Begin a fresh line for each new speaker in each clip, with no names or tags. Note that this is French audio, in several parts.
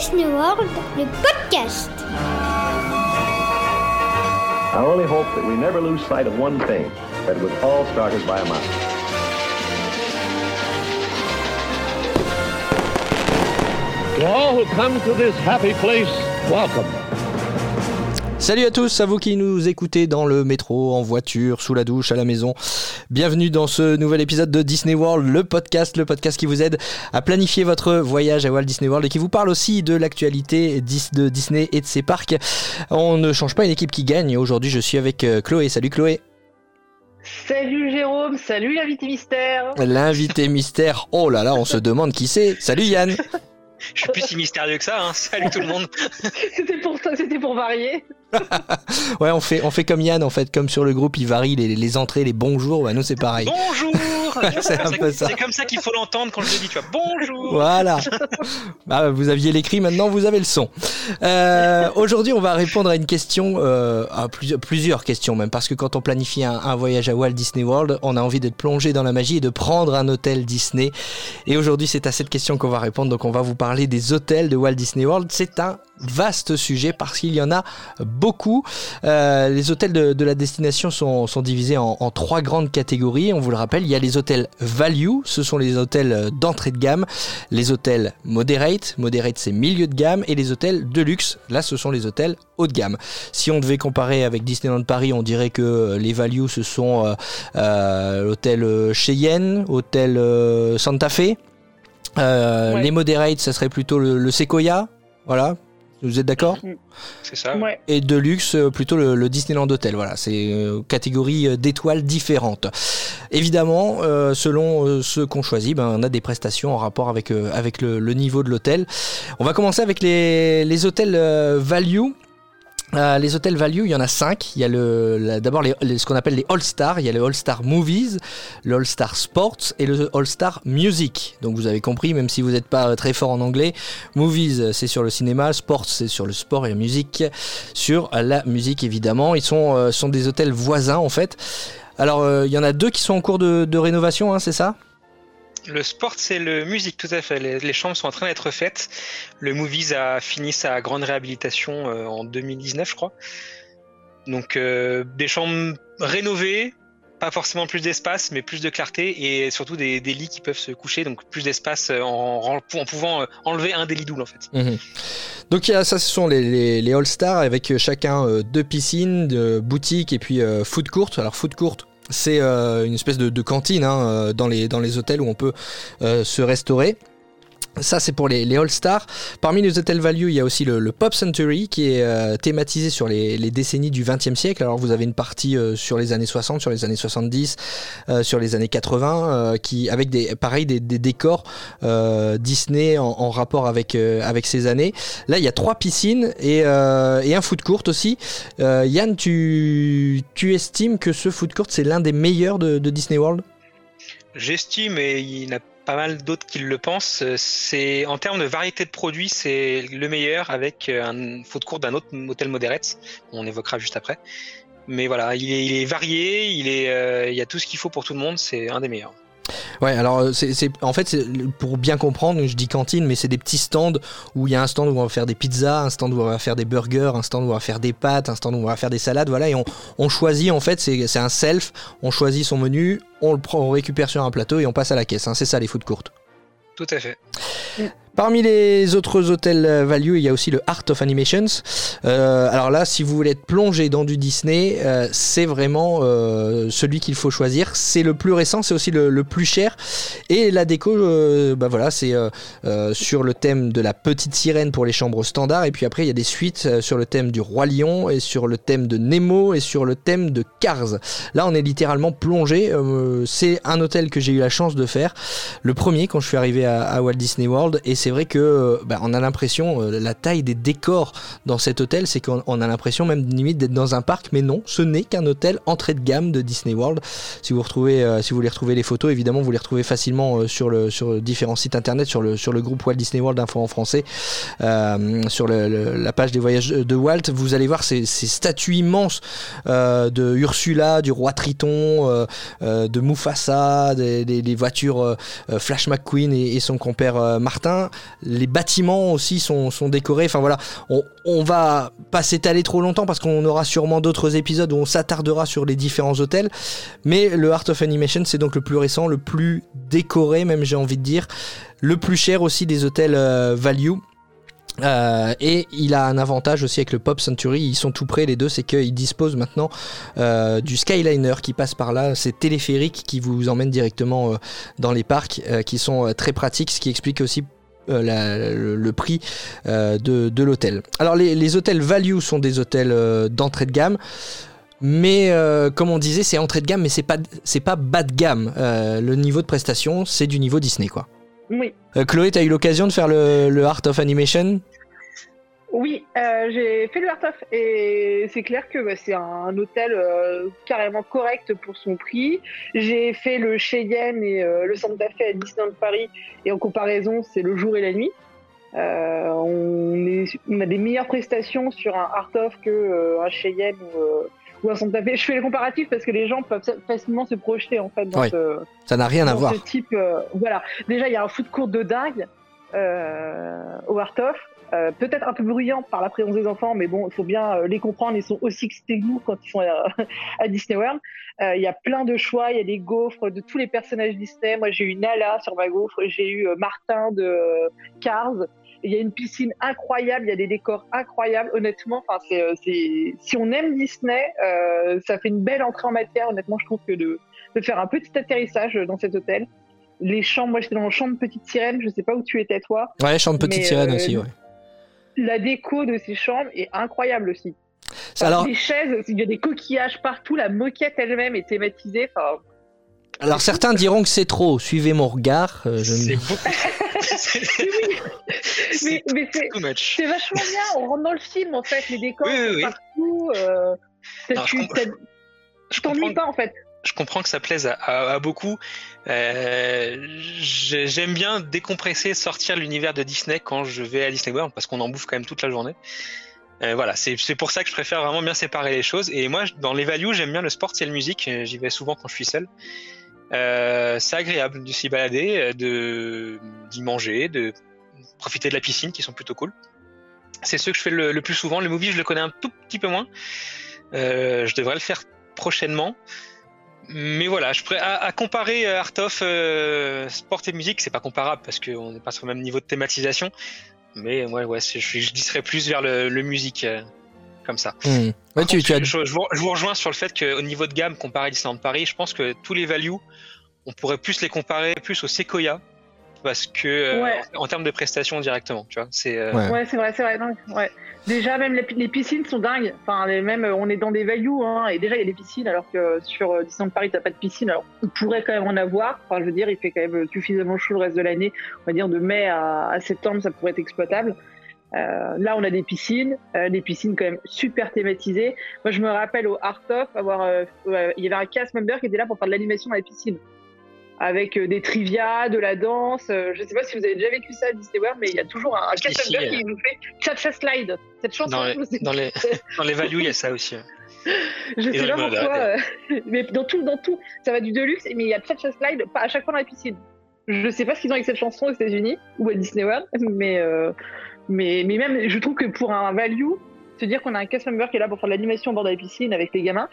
Disney World, le podcast.
I only hope that we never lose sight of one thing, that it was all started by a mouse.
To all who come to this happy place, welcome.
Salut à tous, à vous qui nous écoutez dans le métro, en voiture, sous la douche, à la maison. Bienvenue dans ce nouvel épisode de Disney World, le podcast, le podcast qui vous aide à planifier votre voyage à Walt Disney World et qui vous parle aussi de l'actualité de Disney et de ses parcs. On ne change pas une équipe qui gagne. Aujourd'hui, je suis avec euh, Chloé. Salut Chloé.
Salut Jérôme, salut l'invité mystère.
L'invité mystère. Oh là là, on se demande qui c'est. Salut Yann.
Je suis plus si mystérieux que ça. Hein. Salut tout le monde.
c'était pour ça, c'était pour varier.
ouais, on fait, on fait comme Yann en fait, comme sur le groupe, il varie les, les entrées, les bonjours. Ouais, nous c'est pareil.
Bonjour. c'est comme ça qu'il faut l'entendre quand je le dis. Tu vois, bonjour.
Voilà. bah, vous aviez l'écrit, maintenant vous avez le son. Euh, Aujourd'hui, on va répondre à une question, euh, à plusieurs, plusieurs questions même, parce que quand on planifie un, un, voyage à Walt Disney World, on a envie d'être plongé dans la magie et de prendre un hôtel Disney. Et aujourd'hui, c'est à cette question qu'on va répondre. Donc, on va vous parler des hôtels de Walt Disney World. C'est un vaste sujet parce qu'il y en a beaucoup. Euh, les hôtels de, la destination sont, divisés en, trois grandes catégories. On vous le rappelle, il y a les hôtels value, ce sont les hôtels d'entrée de gamme, les hôtels moderate, moderate c'est milieu de gamme, et les hôtels de luxe, là ce sont les hôtels haut de gamme. Si on devait comparer avec Disneyland Paris, on dirait que les value ce sont euh, euh, l'hôtel Cheyenne, hôtel Santa Fe. Ouais. Les moderate, ça serait plutôt le, le Sequoia, voilà, vous êtes d'accord
C'est ça.
Ouais.
Et de luxe, plutôt le, le Disneyland Hotel. Voilà, c'est euh, catégorie d'étoiles différentes. Évidemment, euh, selon euh, ce qu'on choisit, ben, on a des prestations en rapport avec, euh, avec le, le, niveau de l'hôtel. On va commencer avec les, les hôtels value. Euh, les hôtels value, il y en a cinq. Il y a le, d'abord ce qu'on appelle les All-Star. Il y a le All-Star Movies, le All-Star Sports et le All-Star Music. Donc vous avez compris, même si vous n'êtes pas très fort en anglais, Movies c'est sur le cinéma, Sports c'est sur le sport et musique sur la musique évidemment. Ils sont, euh, des hôtels voisins en fait. Alors euh, il y en a deux qui sont en cours de, de rénovation, hein, c'est ça?
Le sport, c'est le musique, tout à fait. Les, chambres sont en train d'être faites. Le Movies a fini sa grande réhabilitation euh, en 2019, je crois. Donc, euh, des chambres rénovées, pas forcément plus d'espace, mais plus de clarté et surtout des, lits qui peuvent se coucher, donc plus d'espace en, en, pouvant enlever un des lits doubles en fait.
Mmh. Donc ça, ce sont les, All-Stars avec chacun euh, deux piscines, de boutiques et puis euh, food court. Alors food court, c'est euh, une espèce de, cantine hein, dans, les, dans les hôtels où on peut euh, se restaurer. Ça, c'est pour les, les All-Stars. Parmi les hôtels value, il y a aussi le, le Pop Century qui est euh, thématisé sur les, les décennies du XXe siècle. Alors, vous avez une partie euh, sur les années 60, sur les années 70, euh, sur les années 80, qui avec des pareil des, des décors Disney en, en, rapport avec avec ces années. Là, il y a trois piscines et, et un foot court aussi. Yann, tu tu estimes que ce foot court c'est l'un des meilleurs de, de Disney World?
J'estime et il n'a pas mal d'autres qui le pensent. C'est en termes de variété de produits, c'est le meilleur avec un foot court d'un autre hôtel Moderate, on évoquera juste après. Mais voilà, il est, il est varié, il est, euh, il y a tout ce qu'il faut pour tout le monde. C'est un des meilleurs.
Ouais, alors c'est en fait pour bien comprendre, je dis cantine, mais c'est des petits stands où il y a un stand où on va faire des pizzas, un stand où on va faire des burgers, un stand où on va faire des pâtes, un stand où on va faire des salades, voilà, et on, on choisit en fait, c'est un self, on choisit son menu, on le prend, on récupère sur un plateau et on passe à la caisse. Hein, c'est ça les food courtes.
Tout à fait.
Parmi les autres hôtels value, il y a aussi le Art of Animations. Euh, alors là, si vous voulez être plongé dans du Disney, euh, c'est vraiment euh, celui qu'il faut choisir. C'est le plus récent, c'est aussi le, plus cher. Et la déco, euh, bah voilà, c'est euh, sur le thème de la petite sirène pour les chambres standards. Et puis après, il y a des suites sur le thème du roi lion et sur le thème de Nemo et sur le thème de Cars. Là, on est littéralement plongé. c'est un hôtel que j'ai eu la chance de faire. Le premier quand je suis arrivé à, à Walt Disney World c'est vrai que bah, on a l'impression euh, la taille des décors dans cet hôtel, c'est qu'on a l'impression même limite d'être dans un parc, mais non, ce n'est qu'un hôtel entrée de gamme de Disney World. Si vous retrouvez, euh, voulez retrouver les photos, évidemment, vous les retrouvez facilement euh, sur différents sites internet, sur le groupe Walt Disney World info en français, euh, sur la page des voyages de Walt, vous allez voir ces, statues immenses de Ursula, du roi Triton, de Mufasa, des, voitures Flash McQueen et, son compère Martin. Les bâtiments aussi sont, sont décorés. Enfin voilà, on, va pas s'étaler trop longtemps parce qu'on aura sûrement d'autres épisodes où on s'attardera sur les différents hôtels. Mais le Art of Animation, c'est donc le plus récent, le plus décoré, même j'ai envie de dire, le plus cher aussi des hôtels euh, value. Euh, et il a un avantage aussi avec le Pop Century, ils sont tout près les deux, c'est qu'ils disposent maintenant euh, du Skyliner qui passe par là, ces téléphériques qui vous emmènent directement dans les parcs, qui sont très pratiques, ce qui explique aussi euh, la- le, le prix euh, de, de l'hôtel. Alors les, les hôtels value sont des hôtels euh, d'entrée de gamme. Mais comme on disait, c'est entrée de gamme, mais c'est pas c'est pas bas de gamme. Le niveau de prestation, c'est du niveau Disney, quoi.
Oui.
Chloé, t'as eu l'occasion de faire le, le Art of Animation?
Oui, euh, j'ai fait le Art of et c'est clair que bah, c'est un hôtel euh, carrément correct pour son prix. J'ai fait le Cheyenne et euh, le Santa Fe à Disneyland Paris et en comparaison, c'est le jour et la nuit. On, est, on a des meilleures prestations sur un Art of que un Cheyenne ou, ou un Santa Fe. Je fais le comparatif parce que les gens peuvent facilement se projeter en fait dans
Ouais.
ce,
Ça n'a rien à voir.
ce type. voilà. Déjà, il y a un foot court de dingue au Art of. Euh, Peut-être un peu bruyant par la présence des enfants, mais bon, il faut bien euh, les comprendre. Ils sont aussi excités quand ils sont à, Disney World. Euh, Il y a plein de choix. Il y a des gaufres de tous les personnages Disney. Moi, j'ai eu Nala sur ma gaufre. J'ai eu euh, Martin de euh, Cars. Il y a une piscine incroyable. Il y a des décors incroyables. Honnêtement, euh, si on aime Disney, euh, ça fait une belle entrée en matière. Honnêtement, je trouve que de faire un petit atterrissage dans cet hôtel. Les chambres, moi j'étais dans le chambre Petite Sirène, je sais pas où tu étais toi.
Ouais, chambre petite
Mais,
sirène
euh,
aussi, ouais.
La déco de ces chambres est incroyable aussi. Enfin,
Alors,
Les chaises, il y a des coquillages partout, la moquette elle-même est thématisée. Enfin,
alors certains diront que c'est trop. Suivez mon regard. euh, je ne-
C'est beaucoup. c'est
mais, mais c'est, vachement bien, on rentre dans le film en fait, les décors
Oui, oui, oui.
partout. Euh,
Alors, je comprends- comprends,
pas en fait.
Je comprends que ça plaise à, beaucoup. Euh, j'ai- J'aime bien décompresser, sortir l'univers de Disney quand je vais à Disney World parce qu'on en bouffe quand même toute la journée. Euh, voilà, c'est pour ça que je préfère vraiment bien séparer les choses. Et moi, dans les values, j'aime bien le sport et le musique. Euh, J'y vais souvent quand je suis seul. C'est agréable de s'y balader, de d'y manger, de profiter de la piscine, qui sont plutôt cool. C'est ceux que je fais le, le plus souvent. Le movie, je le connais un tout petit peu moins. Je devrais le faire prochainement. Mais voilà, je pourrais, à, à comparer euh, Art of euh, Sport et musique, c'est pas comparable parce qu'on n'est pas sur le même niveau de thématisation. Mais ouais, je, je disserais plus vers le, le musique euh, comme ça.
Ouais, tu, as...
je, je vous, je vous rejoins sur le fait qu'au niveau de gamme, comparé à Disneyland Paris, je pense que tous les values, on pourrait plus les comparer plus au Sequoia parce que euh,
Ouais.
en, en termes de prestations directement, tu vois, c'est euh,
Ouais.
Ouais, c'est vrai, c'est vrai. non, ouais. Déjà, même les, les piscines sont dingues. Enfin, les, même, euh, on est dans des values, hein, et déjà, il y a des piscines, alors que sur euh, Disneyland Paris, t'as pas de piscine. Alors, on pourrait quand même en avoir. Enfin, je veux dire, il fait quand même suffisamment chaud le reste de l'année. On va dire de mai à, septembre, ça pourrait être exploitable. Euh, là, on a des piscines, euh, des piscines quand même super thématisées. Moi, je me rappelle au Art of avoir, euh, euh, il y avait un cast member qui était là pour faire de l'animation dans la piscine, avec euh, des trivia, de la danse. Euh, je sais pas si vous avez déjà vécu ça à Disney World, mais il y a toujours un, un
euh.
qui nous fait Cha-Cha Slide. Cette chanson,
dans, les, dans, les, dans les values, il y a ça aussi.
je
et
sais pas pourquoi, euh, mais dans tout, dans tout, ça va du deluxe, mais il y a Cha-Cha Slide pas à chaque fois dans la piscine. Je sais pas ce qu'ils ont avec cette chanson aux États-Unis ou à Disney World, mais, euh, mais, mais même, je trouve que pour un value, se dire qu'on a un cast member qui est là pour faire de l'animation au bord de la piscine avec les gamins,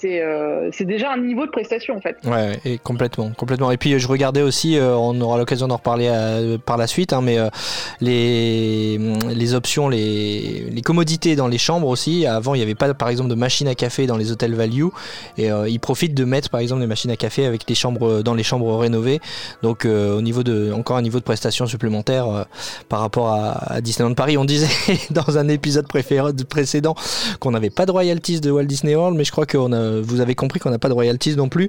c'est euh, c'est déjà un niveau de prestation en fait.
Ouais, et complètement, complètement. Et puis je regardais aussi, euh, on aura l'occasion d'en reparler euh, par la suite, hein, mais les, les options, les, les commodités dans les chambres aussi. Avant, il n'y avait pas, par exemple, de machine à café dans les hôtels value, et ils profitent de mettre, par exemple, des machines à café avec les chambres dans les chambres rénovées. Donc, au niveau de, encore un niveau de prestation supplémentaire par rapport à, à Disneyland Paris. On disait dans un épisode préféré, précédent qu'on n'avait pas de royalties de Walt Disney World, mais je crois qu'on a, vous avez compris qu'on n'a pas de royalties non plus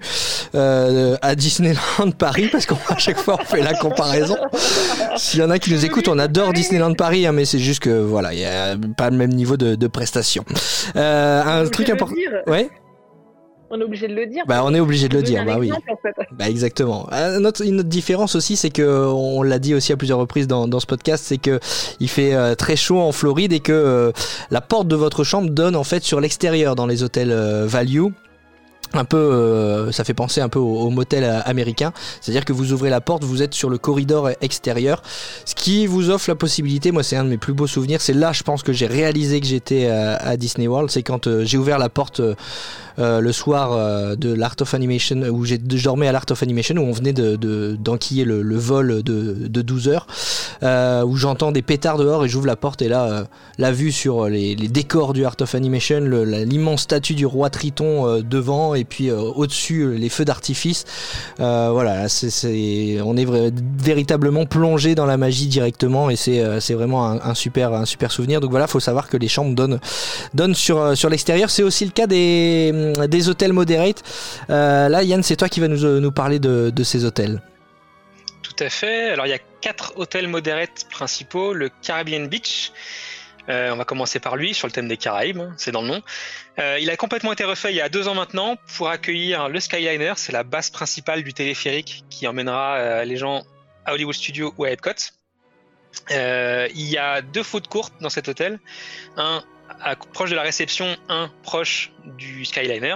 euh, à Disneyland Paris parce qu'à chaque fois on fait la comparaison. S'il y en a qui nous écoutent, on adore Disneyland Paris, hein, mais c'est juste que voilà, il y a pas le même niveau de, de prestation. Euh, un truc important. Ouais,
On est obligé de le dire.
bah on est obligé de le dire, bah oui.
exemple, en fait.
Bah exactement. Un autre- une autre différence aussi, c'est que on l'a dit aussi à plusieurs reprises dans, dans ce podcast, c'est que il fait euh, très chaud en Floride et que euh, la porte de votre chambre donne en fait sur l'extérieur dans les hôtels euh, value. un peu, euh, ça fait penser un peu au, au motel américain, c'est-à-dire que vous ouvrez la porte, vous êtes sur le corridor extérieur, ce qui vous offre la possibilité, moi c'est un de mes plus beaux souvenirs, c'est là je pense que j'ai réalisé que j'étais à Disney World, c'est quand euh, j'ai ouvert la porte euh, euh, le soir euh, de l'Art of Animation, où je dormais à l'Art of Animation, où on venait de, de- d'enquiller le, vol de, de 12 heures, euh, où j'entends des pétards dehors et j'ouvre la porte et là, la vue sur les, décors du Art of Animation, l'immense statue du roi Triton devant et puis au-dessus les feux d'artifice. Voilà, c'est- on est véritablement plongé dans la magie directement et c'est, vraiment un, un super, un super souvenir. Donc voilà, faut savoir que les chambres donnent, donnent sur, sur l'extérieur. C'est aussi le cas des, hum, des hôtels moderate. Euh, là, Yann, c'est toi qui vas nous, euh, nous parler de, de ces hôtels.
Tout à fait. Alors il y a quatre hôtels modérés principaux. Le Caribbean Beach. Euh, on va commencer par lui sur le thème des Caraïbes, hein, c'est dans le nom. Euh, il a complètement été refait il y a deux ans maintenant pour accueillir le Skyliner, c'est la base principale du téléphérique qui emmènera euh, les gens à Hollywood Studios ou à Epcot. Euh, il y a deux food courts dans cet hôtel, un à- proche de la réception, un proche du Skyliner,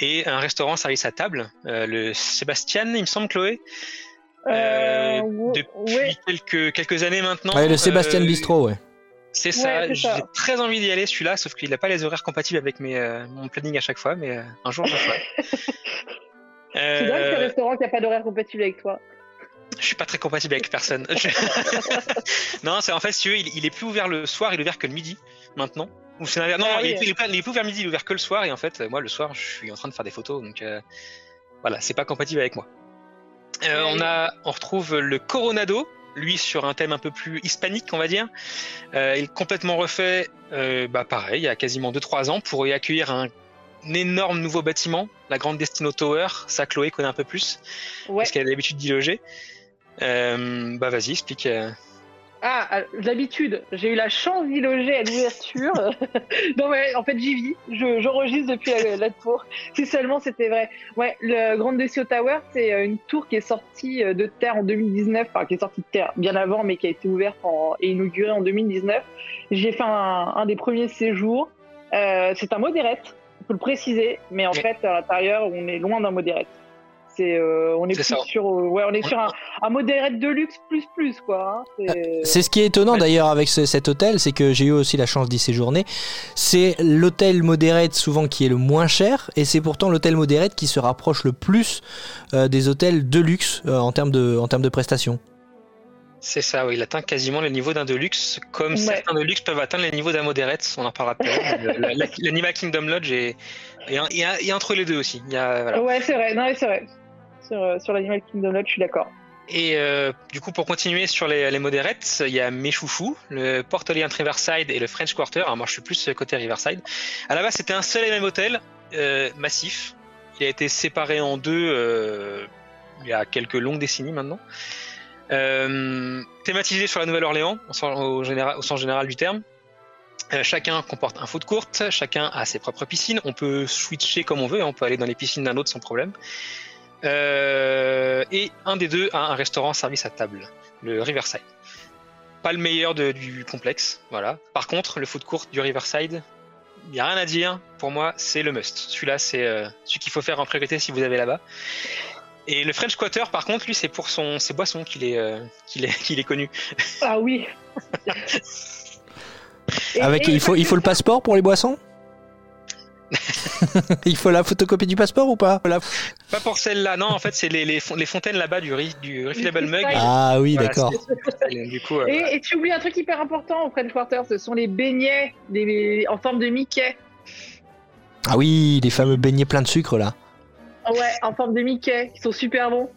et un restaurant service à table, euh, le Sébastien, il me semble, Chloé. Euh,
ou-
depuis
ouais.
quelques, quelques années maintenant.
Ouais, le Sébastien
euh,
Bistro, ouais.
C'est ça,
Ouais,
j'ai très envie d'y aller celui-là, sauf qu'il n'a pas les horaires compatibles avec mes, euh, mon planning à chaque fois, mais euh, un jour je le ferai.
C'est dingue
Euh,
ce restaurant qui a pas d'horaire compatible avec toi.
Je suis pas très compatible avec personne. Je- non, c'est en fait, si tu veux, il, il est plus ouvert le soir, il est ouvert que le midi maintenant. Ou c'est l'inverse. non,
Ah
il, est, il est pas- il est plus ouvert midi, il est ouvert que le soir, et en fait, moi le soir, je suis en train de faire des photos, donc euh, voilà, c'est pas compatible avec moi. Euh, on a, on retrouve le Coronado, lui sur un thème un peu plus hispanique, on va dire. Euh, il est complètement refait, euh, bah pareil, il y a quasiment 2-3 ans pour y accueillir un, un énorme nouveau bâtiment, la Grande Destino Tower. Ça, Chloé connaît un peu plus,
Ouais.
parce qu'elle a l'habitude d'y loger. Euh, bah vas-y, explique. euh.
Ah, euh, d'habitude, j'ai eu la chance d'y loger à l'ouverture. non, mais en fait, j'y vis. Je- J'enregistre depuis la, la tour. Si seulement c'était vrai. Ouais, le Grand Decio Tower, c'est une tour qui est sortie de terre en 2019. Enfin, qui est sortie de terre bien avant, mais qui a été ouverte en- et inaugurée en 2019. J'ai fait un, un des premiers séjours. Euh, c'est un modérette, il faut le préciser. Mais en
Ouais.
fait, à l'intérieur, on est loin d'un modérette. C'est, euh, on est,
C'est
plus
ça.
sur, euh, ouais, on est sur un, un modérette de luxe plus plus quoi. hein. C'est-
C'est ce qui est étonnant
Ouais.
d'ailleurs avec ce- cet hôtel, c'est que j'ai eu aussi la chance d'y séjourner. C'est l'hôtel modérate souvent qui est le moins cher, et c'est pourtant l'hôtel modérate qui se rapproche le plus euh, des hôtels de luxe euh, en termes de en termes de prestations.
C'est ça, oui, il atteint quasiment le niveau d'un Deluxe, comme
Ouais.
certains Deluxe peuvent atteindre les niveaux d'un Moderate, on en parlera tout à l'heure. Le- la- la- L'Animal Kingdom Lodge est, et, et, et entre les deux aussi. Il y a, voilà.
Ouais, c'est vrai. Non, c'est vrai. Sur, euh, sur l'Animal Kingdom Lodge, je suis d'accord.
Et euh, du coup, pour continuer sur les, les moderates, il y a mes chouchous, le Port Orient Riverside et le French Quarter. Alors moi, je suis plus côté Riverside. À la base, c'était un seul et même hôtel, euh, massif. Il a été séparé en deux euh, il y a quelques longues décennies maintenant. Euh, thématisé sur la Nouvelle-Orléans, au, sens- général- du terme. Euh, chacun comporte un foot courte, chacun a ses propres piscines. On peut switcher comme on veut, hein, on peut aller dans les piscines d'un autre sans problème. Euh, et un des deux a un restaurant service à table, le Riverside. Pas le meilleur de- du complexe, voilà. Par contre, le food court du Riverside, il n'y a rien à dire. Pour moi, c'est le must. Celui-là, c'est euh, celui qu'il faut faire en priorité si vous avez là-bas. Et le French Quarter, par contre, lui, c'est pour son, ses boissons qu'il est, euh, qu'il est, qu'il est connu.
Ah oui. Et-
Avec
et-
il faut il faut le passeport pour les boissons? Il faut la photocopie du passeport ou pas La-
Pas pour celle-là, non. En fait, c'est les, les, fon- les fontaines là-bas du, du refillable mug.
Ah oui,
Voilà,
d'accord.
euh,
Et, et tu oublies un truc hyper important au French Quarter, ce sont les beignets les- en forme de Mickey.
Ah oui, les fameux beignets pleins de sucre là.
Ouais, en forme de Mickey, qui sont super bons.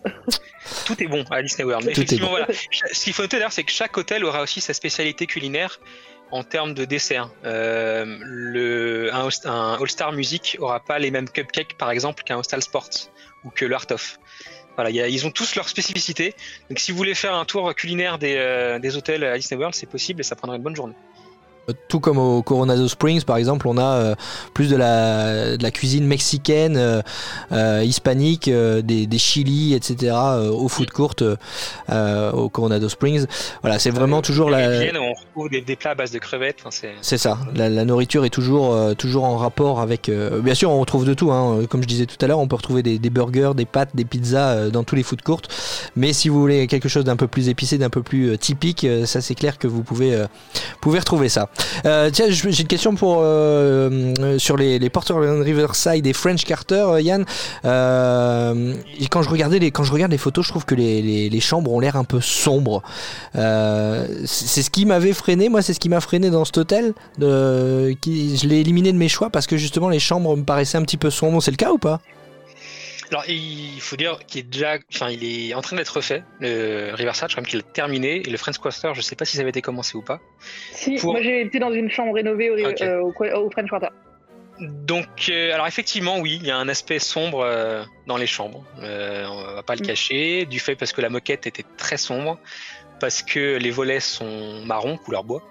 tout est bon à Disney World. Mais
Tout est
effectivement,
bon.
voilà. Ce qu'il faut noter d'ailleurs, c'est que chaque hôtel aura aussi sa spécialité culinaire en termes de dessert. Euh, un, All- un All-Star Music aura pas les mêmes cupcakes, par exemple, qu'un Hostel Sports ou que le Art of. Voilà, ils ont tous leurs spécificités. Donc, si vous voulez faire un tour culinaire des, euh, des hôtels à Disney World, c'est possible et ça prendra une bonne journée.
Tout comme au Coronado Springs, par exemple, on a euh, plus de la, de la cuisine mexicaine, euh, euh, hispanique, euh, des, des chili, etc. euh, au food court euh, au Coronado Springs. Voilà, c'est vraiment toujours la.
On retrouve des, des plats à base de crevettes. Enfin, c'est
C'est ça. La, la nourriture est toujours, euh, toujours en rapport avec. euh, bien sûr, on retrouve de tout. Hein. Comme je disais tout à l'heure, on peut retrouver des, des burgers, des pâtes, des pizzas euh, dans tous les food courts. Mais si vous voulez quelque chose d'un peu plus épicé, d'un peu plus typique, euh, ça c'est clair que vous pouvez, euh, pouvez retrouver ça. Euh, tiens, j'ai une question pour euh, euh, sur les, les Portland Riverside et French Carter, Yann. Quand je regardais les, quand je regarde les photos, je trouve que les, chambres ont l'air un peu sombres. C'est ce qui m'avait freiné. Moi, c'est ce qui m'a freiné dans cet hôtel. Je l'ai éliminé de mes choix parce que justement les chambres me paraissaient un petit peu sombres. C'est le cas ou pas?
Alors, il faut dire qu'il est déjà, enfin, il est en train d'être refait. Le Riverside, je crois même qu'il est terminé. Et le French Quarter, je sais pas si ça avait été commencé ou pas.
Si,
Pour-
moi j'ai été dans une chambre rénovée au,
Ok.
euh, au, au French Quarter.
Donc, euh, alors effectivement, oui, il y a un aspect sombre euh, dans les chambres. Euh, on va pas le
Mm.
cacher, du fait parce que la moquette était très sombre, parce que les volets sont marron, couleur bois.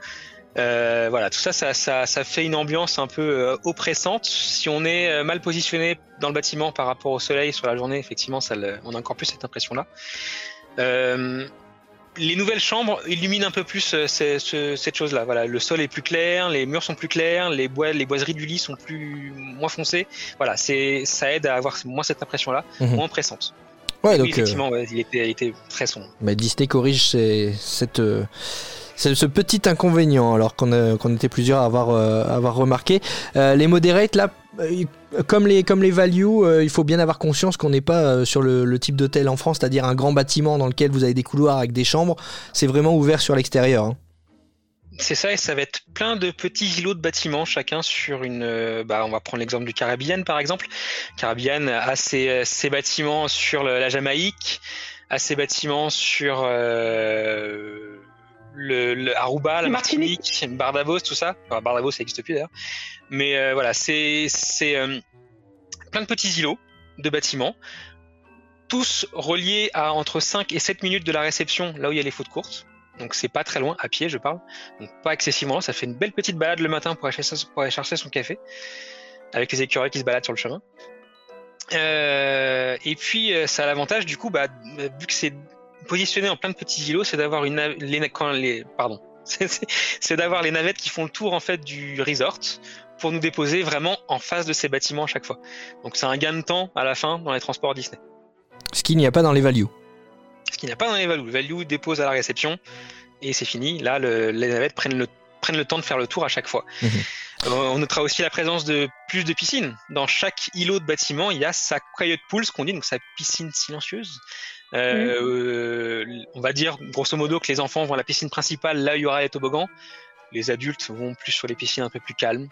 Euh, voilà, tout ça, ça, ça, ça fait une ambiance un peu euh, oppressante. Si on est euh, mal positionné dans le bâtiment par rapport au soleil sur la journée, effectivement, ça le- on a encore plus cette impression-là. Euh, les nouvelles chambres illuminent un peu plus ce- ce- cette chose-là. Voilà, le sol est plus clair, les murs sont plus clairs, les, bois, les boiseries du lit sont plus moins foncées. Voilà, c'est ça aide à avoir moins cette impression-là,
Mhm.
moins pressante.
Ouais,
oui,
donc euh,
effectivement, ouais, il, était, il était très sombre.
bah, Disney corrige ces- cette, euh, ce, petit inconvénient alors qu'on qu'on était plusieurs à avoir, euh, remarqué. Euh, les moderates là. euh, Comme les, comme les values, euh, il faut bien avoir conscience qu'on n'est pas euh, sur le, type d'hôtel en France, c'est-à-dire un grand bâtiment dans lequel vous avez des couloirs avec des chambres. C'est vraiment ouvert sur l'extérieur. hein.
C'est ça, et ça va être plein de petits îlots de bâtiments, chacun sur une. euh, Bah, on va prendre l'exemple du Caribbean, par exemple. Caribbean a ses, bâtiments sur la Jamaïque, a ses bâtiments sur euh, le, le Aruba, la
Martinique.
Martinique, Bardavos, tout ça. Enfin, Bardavos, ça n'existe plus d'ailleurs. Mais euh, voilà, c'est euh, plein de petits îlots de bâtiments, tous reliés à entre 5 et 7 minutes de la réception, là où il y a les foot courtes. Donc c'est pas très loin, à pied je parle. Donc pas excessivement loin, ça fait une belle petite balade le matin pour aller chercher, pour aller chercher son café, avec les écureuils qui se baladent sur le chemin. Euh, et puis ça a l'avantage du coup, bah, vu que c'est positionné en plein de petits îlots, c'est d'avoir une les, na- quand les pardon, c'est- c'est c'est d'avoir les navettes qui font le tour en fait du resort pour nous déposer vraiment en face de ces bâtiments à chaque fois. Donc c'est un gain de temps à la fin dans les transports Disney.
Ce qu'il n'y a pas dans les values.
Ce qu'il n'y a pas dans les Value. Le Value dépose à la réception et c'est fini. Là, le- les navettes prennent le, prennent le temps de faire le tour à chaque fois.
Mhm.
Euh, on notera aussi la présence de plus de piscines. Dans chaque îlot de bâtiment, il y a sa quiet pool, ce qu'on dit, donc sa piscine silencieuse. Euh, euh, on va dire grosso modo que les enfants vont à la piscine principale, là où il y aura les toboggans. Les adultes vont plus sur les piscines un peu plus calmes.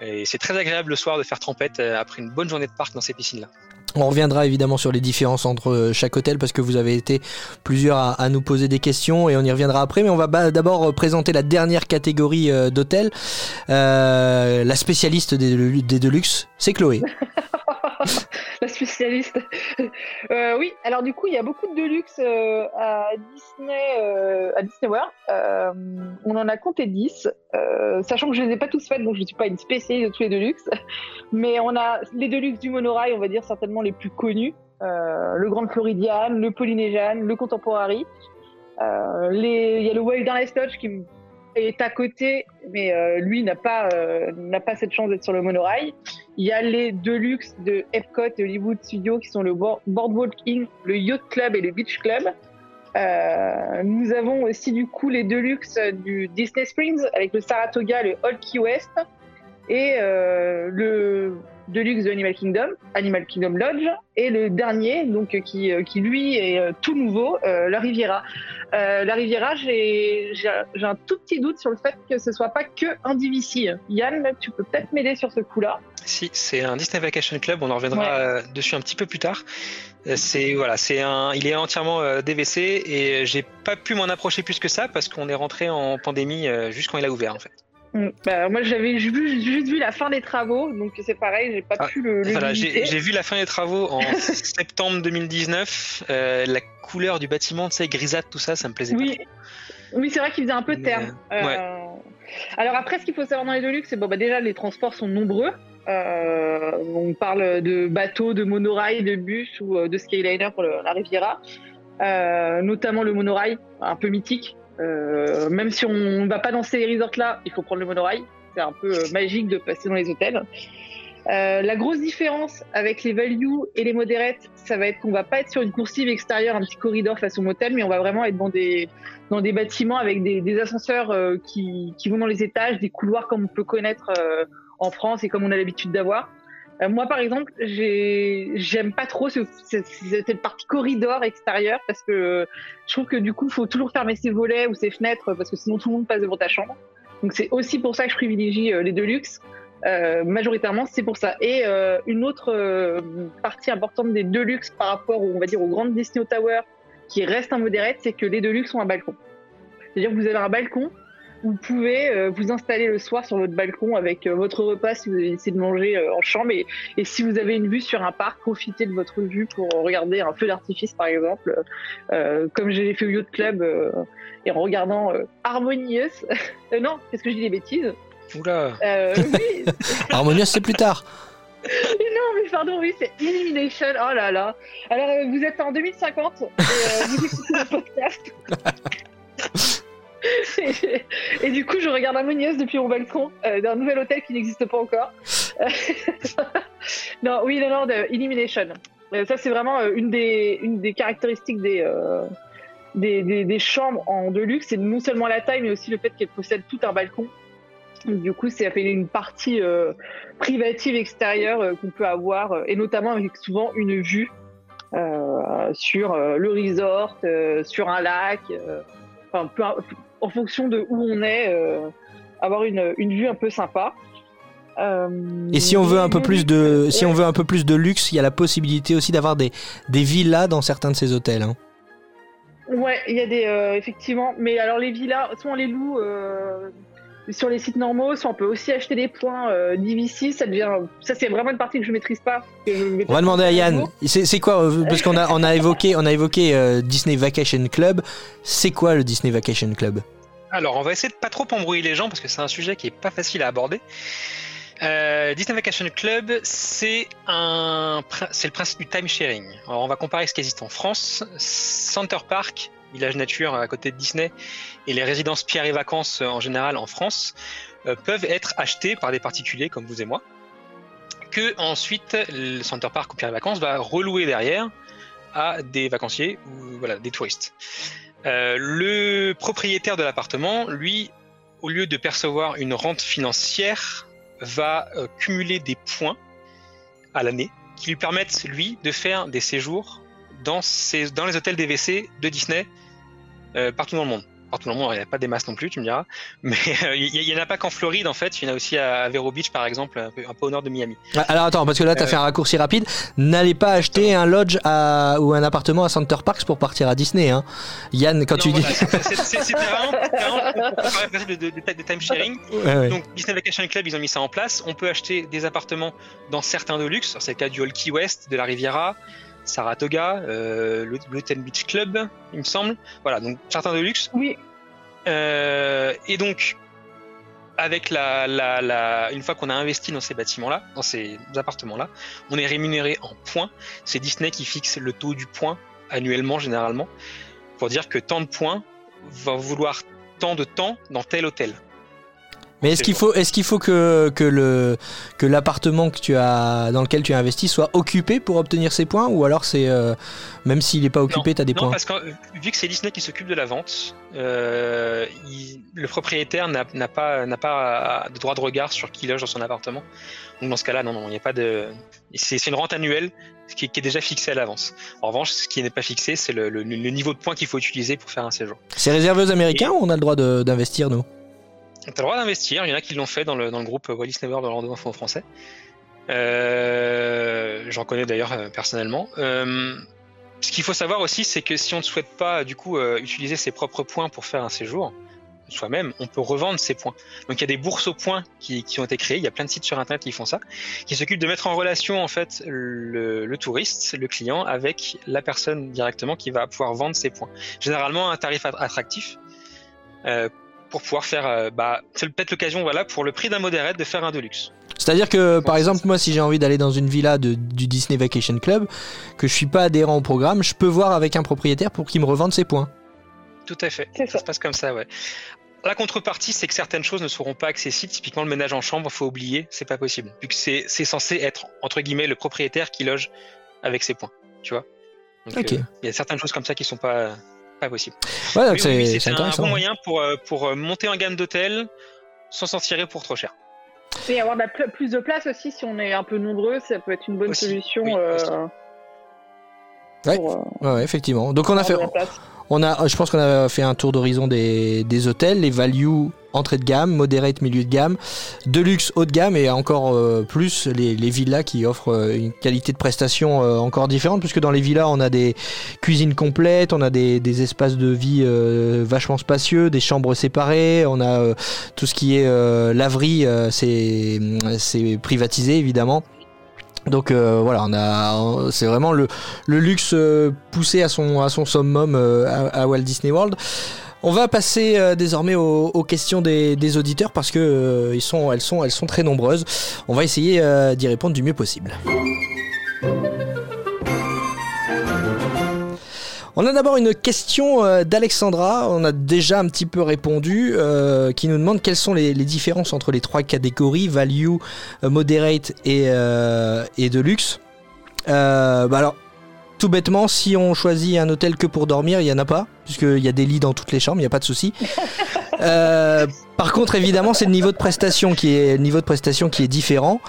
Et c'est très agréable le soir de faire trempette euh, après une bonne journée de parc dans ces piscines-là.
On reviendra évidemment sur les différences entre euh, chaque hôtel parce que vous avez été plusieurs à, à nous poser des questions et on y reviendra après. Mais on va d'abord euh, présenter la dernière catégorie d'hôtels. Euh, la spécialiste des, des Deluxe, c'est Chloé.
la spécialiste. Euh, oui, alors du coup, il y a beaucoup de Deluxe euh, à Disney, euh, à Disney World. On en a compté 10, euh, sachant que je les ai pas tous faites, donc je ne suis pas une spécialiste de tous les Deluxe. Mais on a les Deluxe du monorail, on va dire certainement les plus connus. Le Grand Floridian, le Polynesian, le Contemporary. Il y a le Wild Darkness Lodge qui est à côté, mais euh, lui n'a pas, euh, pas cette chance d'être sur le monorail. Il y a les Deluxe de Epcot et Hollywood Studios qui sont le Board- Boardwalk Inn, le Yacht Club et le Beach Club. Euh, nous avons aussi du coup les Deluxe du Disney Springs avec le Saratoga, le Old Key West et euh, le Deluxe de Animal Kingdom, Animal Kingdom Lodge et le dernier donc euh, qui, euh, qui lui est euh, tout nouveau, euh, la Riviera. Euh, la Riviera, j'ai un- tout petit doute sur le fait que ce soit pas que un DVC. Yann, tu peux peut-être m'aider sur ce coup-là?
Si, c'est un Disney Vacation Club, on en reviendra
Ouais.
dessus un petit peu plus tard. C'est voilà, c'est un, il est entièrement DVC et j'ai pas pu m'en approcher plus que ça parce qu'on est rentré en pandémie juste quand il a ouvert en fait.
Mm. Bah, moi, j'avais juste vu la fin des travaux, donc c'est pareil, j'ai pas
Ah,
pu le,
Voilà, j'ai vu la fin des travaux en septembre 2019. euh, la couleur du bâtiment, tu sais, grisâtre, tout ça, ça me plaisait
Oui.
pas.
Oui, c'est vrai qu'il faisait un peu de terme.
euh, ouais.
Euh, Alors après, ce qu'il faut savoir dans les Deluxe, c'est bon, bah, déjà les transports sont nombreux. Euh, on parle de bateaux, de monorail, de bus ou de skyliner pour le- la Riviera, notamment le monorail, un peu mythique. Euh, même si on ne va pas dans ces resorts-là, il faut prendre le monorail. C'est un peu euh, magique de passer dans les hôtels. Euh, la grosse différence avec les value et les modérettes, ça va être qu'on va pas être sur une coursive extérieure, un petit corridor face au motel, mais on va vraiment être dans des dans des bâtiments avec des, des ascenseurs euh, qui, qui vont dans les étages, des couloirs comme on peut connaître euh, en France et comme on a l'habitude d'avoir. Euh, moi, par exemple, j'ai j'aime pas trop ce, ce- cette partie corridor extérieur parce que je trouve que du coup, il faut toujours fermer ses volets ou ses fenêtres parce que sinon tout le monde passe devant ta chambre. Donc c'est aussi pour ça que je privilégie euh, les Deluxe. Euh, majoritairement, c'est pour ça. Et euh, une autre partie importante des Deluxe par rapport, on va aux grandes Disney Tower, qui reste un modérette, c'est que les Deluxe ont un balcon. C'est-à-dire que vous avez un balcon, vous pouvez euh, vous installer le soir sur votre balcon avec euh, votre repas si vous essayez de manger euh, en chambre. Et, et si vous avez une vue sur un parc, profitez de votre vue pour regarder un feu d'artifice, par exemple, euh, comme j'ai fait au Yacht Club euh, et en regardant euh, Harmonious. Euh, non, qu'est-ce que je dis des bêtises
Oula.
euh, Oui,
Harmonious, c'est plus tard.
non, mais pardon, oui, c'est Illumination. Oh là là. Alors, euh, vous êtes en 2050 et euh, vous écoutez le podcast. et, du coup, je regarde Harmonious depuis mon balcon euh, d'un nouvel hôtel qui n'existe pas encore. non, oui, non, non, Illumination. Euh, ça, c'est vraiment euh, une, des, caractéristiques des, chambres en deluxe. C'est non seulement la taille, mais aussi le fait qu'elles possèdent tout un balcon. Du coup, c'est fait une partie privative extérieure qu'on peut avoir, et notamment avec souvent une vue sur le resort, sur un lac, enfin, peu, en fonction de où on est, euh, avoir une, une vue un peu sympa. Euh,
Et si on veut un peu plus de, si on veut un peu plus de luxe, il y a la possibilité aussi d'avoir des, des villas dans certains de ces hôtels. hein.
Ouais, il y a des euh, effectivement, mais alors les villas, soit on les loue sur les sites normaux, soit on peut aussi acheter des points euh, d'IVC. Ça devient, ça c'est vraiment une partie que je maîtrise pas. que je vais
On va demander à Yann. C'est quoi euh, Parce qu'on a, on a évoqué, on a évoqué euh, Disney Vacation Club. C'est quoi le Disney Vacation Club?
Alors, on va essayer de pas trop embrouiller les gens parce que c'est un sujet qui est pas facile à aborder. Euh, Disney Vacation Club, c'est un, c'est le principe du time sharing. Alors, on va comparer ce qui existe en France. Center Park, village nature à côté de Disney, et les résidences pierres et vacances euh, en général en France euh, peuvent être achetés par des particuliers comme vous et moi. Que ensuite le Center Park ou pierres et vacances va relouer derrière à des vacanciers ou voilà des touristes. Euh, le propriétaire de l'appartement, lui, au lieu de percevoir une rente financière, va cumuler des points à l'année qui lui permettent, lui, de faire des séjours dans, dans les hôtels DVC de Disney euh, partout dans le monde. Partout dans le monde, il n'y a pas des masses non plus, tu me diras. Mais euh, il n'y en a pas qu'en Floride, en fait. Il y en a aussi à Vero Beach, par exemple, un peu, un peu au nord de Miami.
Ah, Alors attends, parce que là, tu as
Euh,
fait un raccourci rapide. N'allez pas acheter un lodge à, ou un appartement à Center Parks pour partir à Disney. Hein. Yann, quand
Non,
tu
voilà,
dis.
C'était vraiment, vraiment de, de, de, time sharing.
Ouais, ouais.
Donc Disney Vacation Club, ils ont mis ça en place. On peut acheter des appartements dans certains de luxe. C'est le cas du Hall Key West, de la Riviera, Saratoga, euh, le Beach Club, il me semble. Voilà, donc certains de luxe.
Oui,
Euh, et donc, avec la, la, la, une fois qu'on a investi dans ces bâtiments-là, dans ces appartements-là, on est rémunéré en points. C'est Disney qui fixe le taux du point annuellement, généralement, pour dire que tant de points va vouloir tant de temps dans tel hôtel.
Mais est-ce qu'il faut, est-ce qu'il faut que, que, le, que l'appartement que tu as, dans lequel tu as investi soit occupé pour obtenir ces points Ou alors c'est. euh, même s'il n'est pas occupé, tu as des
Non,
points
parce que euh, vu que c'est Disney qui s'occupe de la vente, euh, il- le propriétaire n'a pas, n'a pas de droit de regard sur qui loge dans son appartement. Donc dans ce cas-là, non, non, il n'y a pas de. C'est une rente annuelle qui, qui est déjà fixée à l'avance. En revanche, ce qui n'est pas fixé, c'est le, le- le niveau de points qu'il faut utiliser pour faire un séjour.
C'est réservé aux Américains ou on a le droit d'investir, nous?
T'as le droit d'investir, il y en a qui l'ont fait dans le, groupe Walt Disney World Orlando Info français. Euh, J'en connais d'ailleurs euh, personnellement. Euh, ce qu'il faut savoir aussi, c'est que si on ne souhaite pas du coup euh, utiliser ses propres points pour faire un séjour, soi-même, on peut revendre ses points. Donc il y a des bourses aux points qui, ont été créées, il y a plein de sites sur internet qui font ça, qui s'occupent de mettre en relation en fait le, touriste, le client, avec la personne directement qui va pouvoir vendre ses points. Généralement un tarif att- attractif. Pour pouvoir faire. euh, bah, c'est peut-être l'occasion, voilà, pour le prix d'un modérate de faire un deluxe.
C'est-à-dire que, par exemple, moi, si j'ai envie d'aller dans une villa de- du Disney Vacation Club, que je suis pas adhérent au programme, je peux voir avec un propriétaire pour qu'il me revende ses points.
Tout à fait. Ça
ça.
se passe comme ça, ouais. La contrepartie, c'est que certaines choses ne seront pas accessibles. Typiquement, le ménage en chambre, faut oublier, c'est pas possible. Vu que c'est censé être, entre guillemets, le propriétaire qui loge avec ses points. Tu vois Donc,
Ok.
euh, Il y a certaines choses comme ça qui sont pas, pas possibles.
Ouais, donc
Oui,
c'est
oui, un bon moyen pour, euh, pour euh, monter en gamme d'hôtel sans s'en tirer pour trop cher.
Et avoir plus de place aussi, si on est un peu nombreux, ça peut être une bonne
Aussi,
solution.
oui,
euh.
Ouais.
pour, euh,
Ouais, ouais, effectivement. Donc on a fait. On a, je pense qu'on a fait un tour d'horizon des, des hôtels, les value entrée de gamme, moderate milieu de gamme, deluxe haut de gamme et encore euh, plus les, les villas qui offrent euh, une qualité de prestation euh, encore différente puisque dans les villas on a des cuisines complètes, on a des, des espaces de vie vachement spacieux, des chambres séparées, on a tout ce qui est laverie, c'est privatisé évidemment. Donc euh, voilà, c'est vraiment le, luxe euh, poussé à son, à summum euh, à, Walt Disney World. On va passer désormais aux, questions des, auditeurs parce que sont, très nombreuses. On va essayer d'y répondre du mieux possible. On a d'abord une question euh, d'Alexandra, on a déjà un petit peu répondu, euh, qui nous demande quelles sont les, différences entre les trois catégories, value, euh, moderate et, euh, et deluxe. Bah alors, tout bêtement, si on choisit un hôtel que pour dormir, il n'y en a pas, puisqu'il y a des lits dans toutes les chambres, il n'y a pas de souci. Euh, par contre, évidemment, c'est le niveau de prestation qui est le niveau de prestation qui est différent.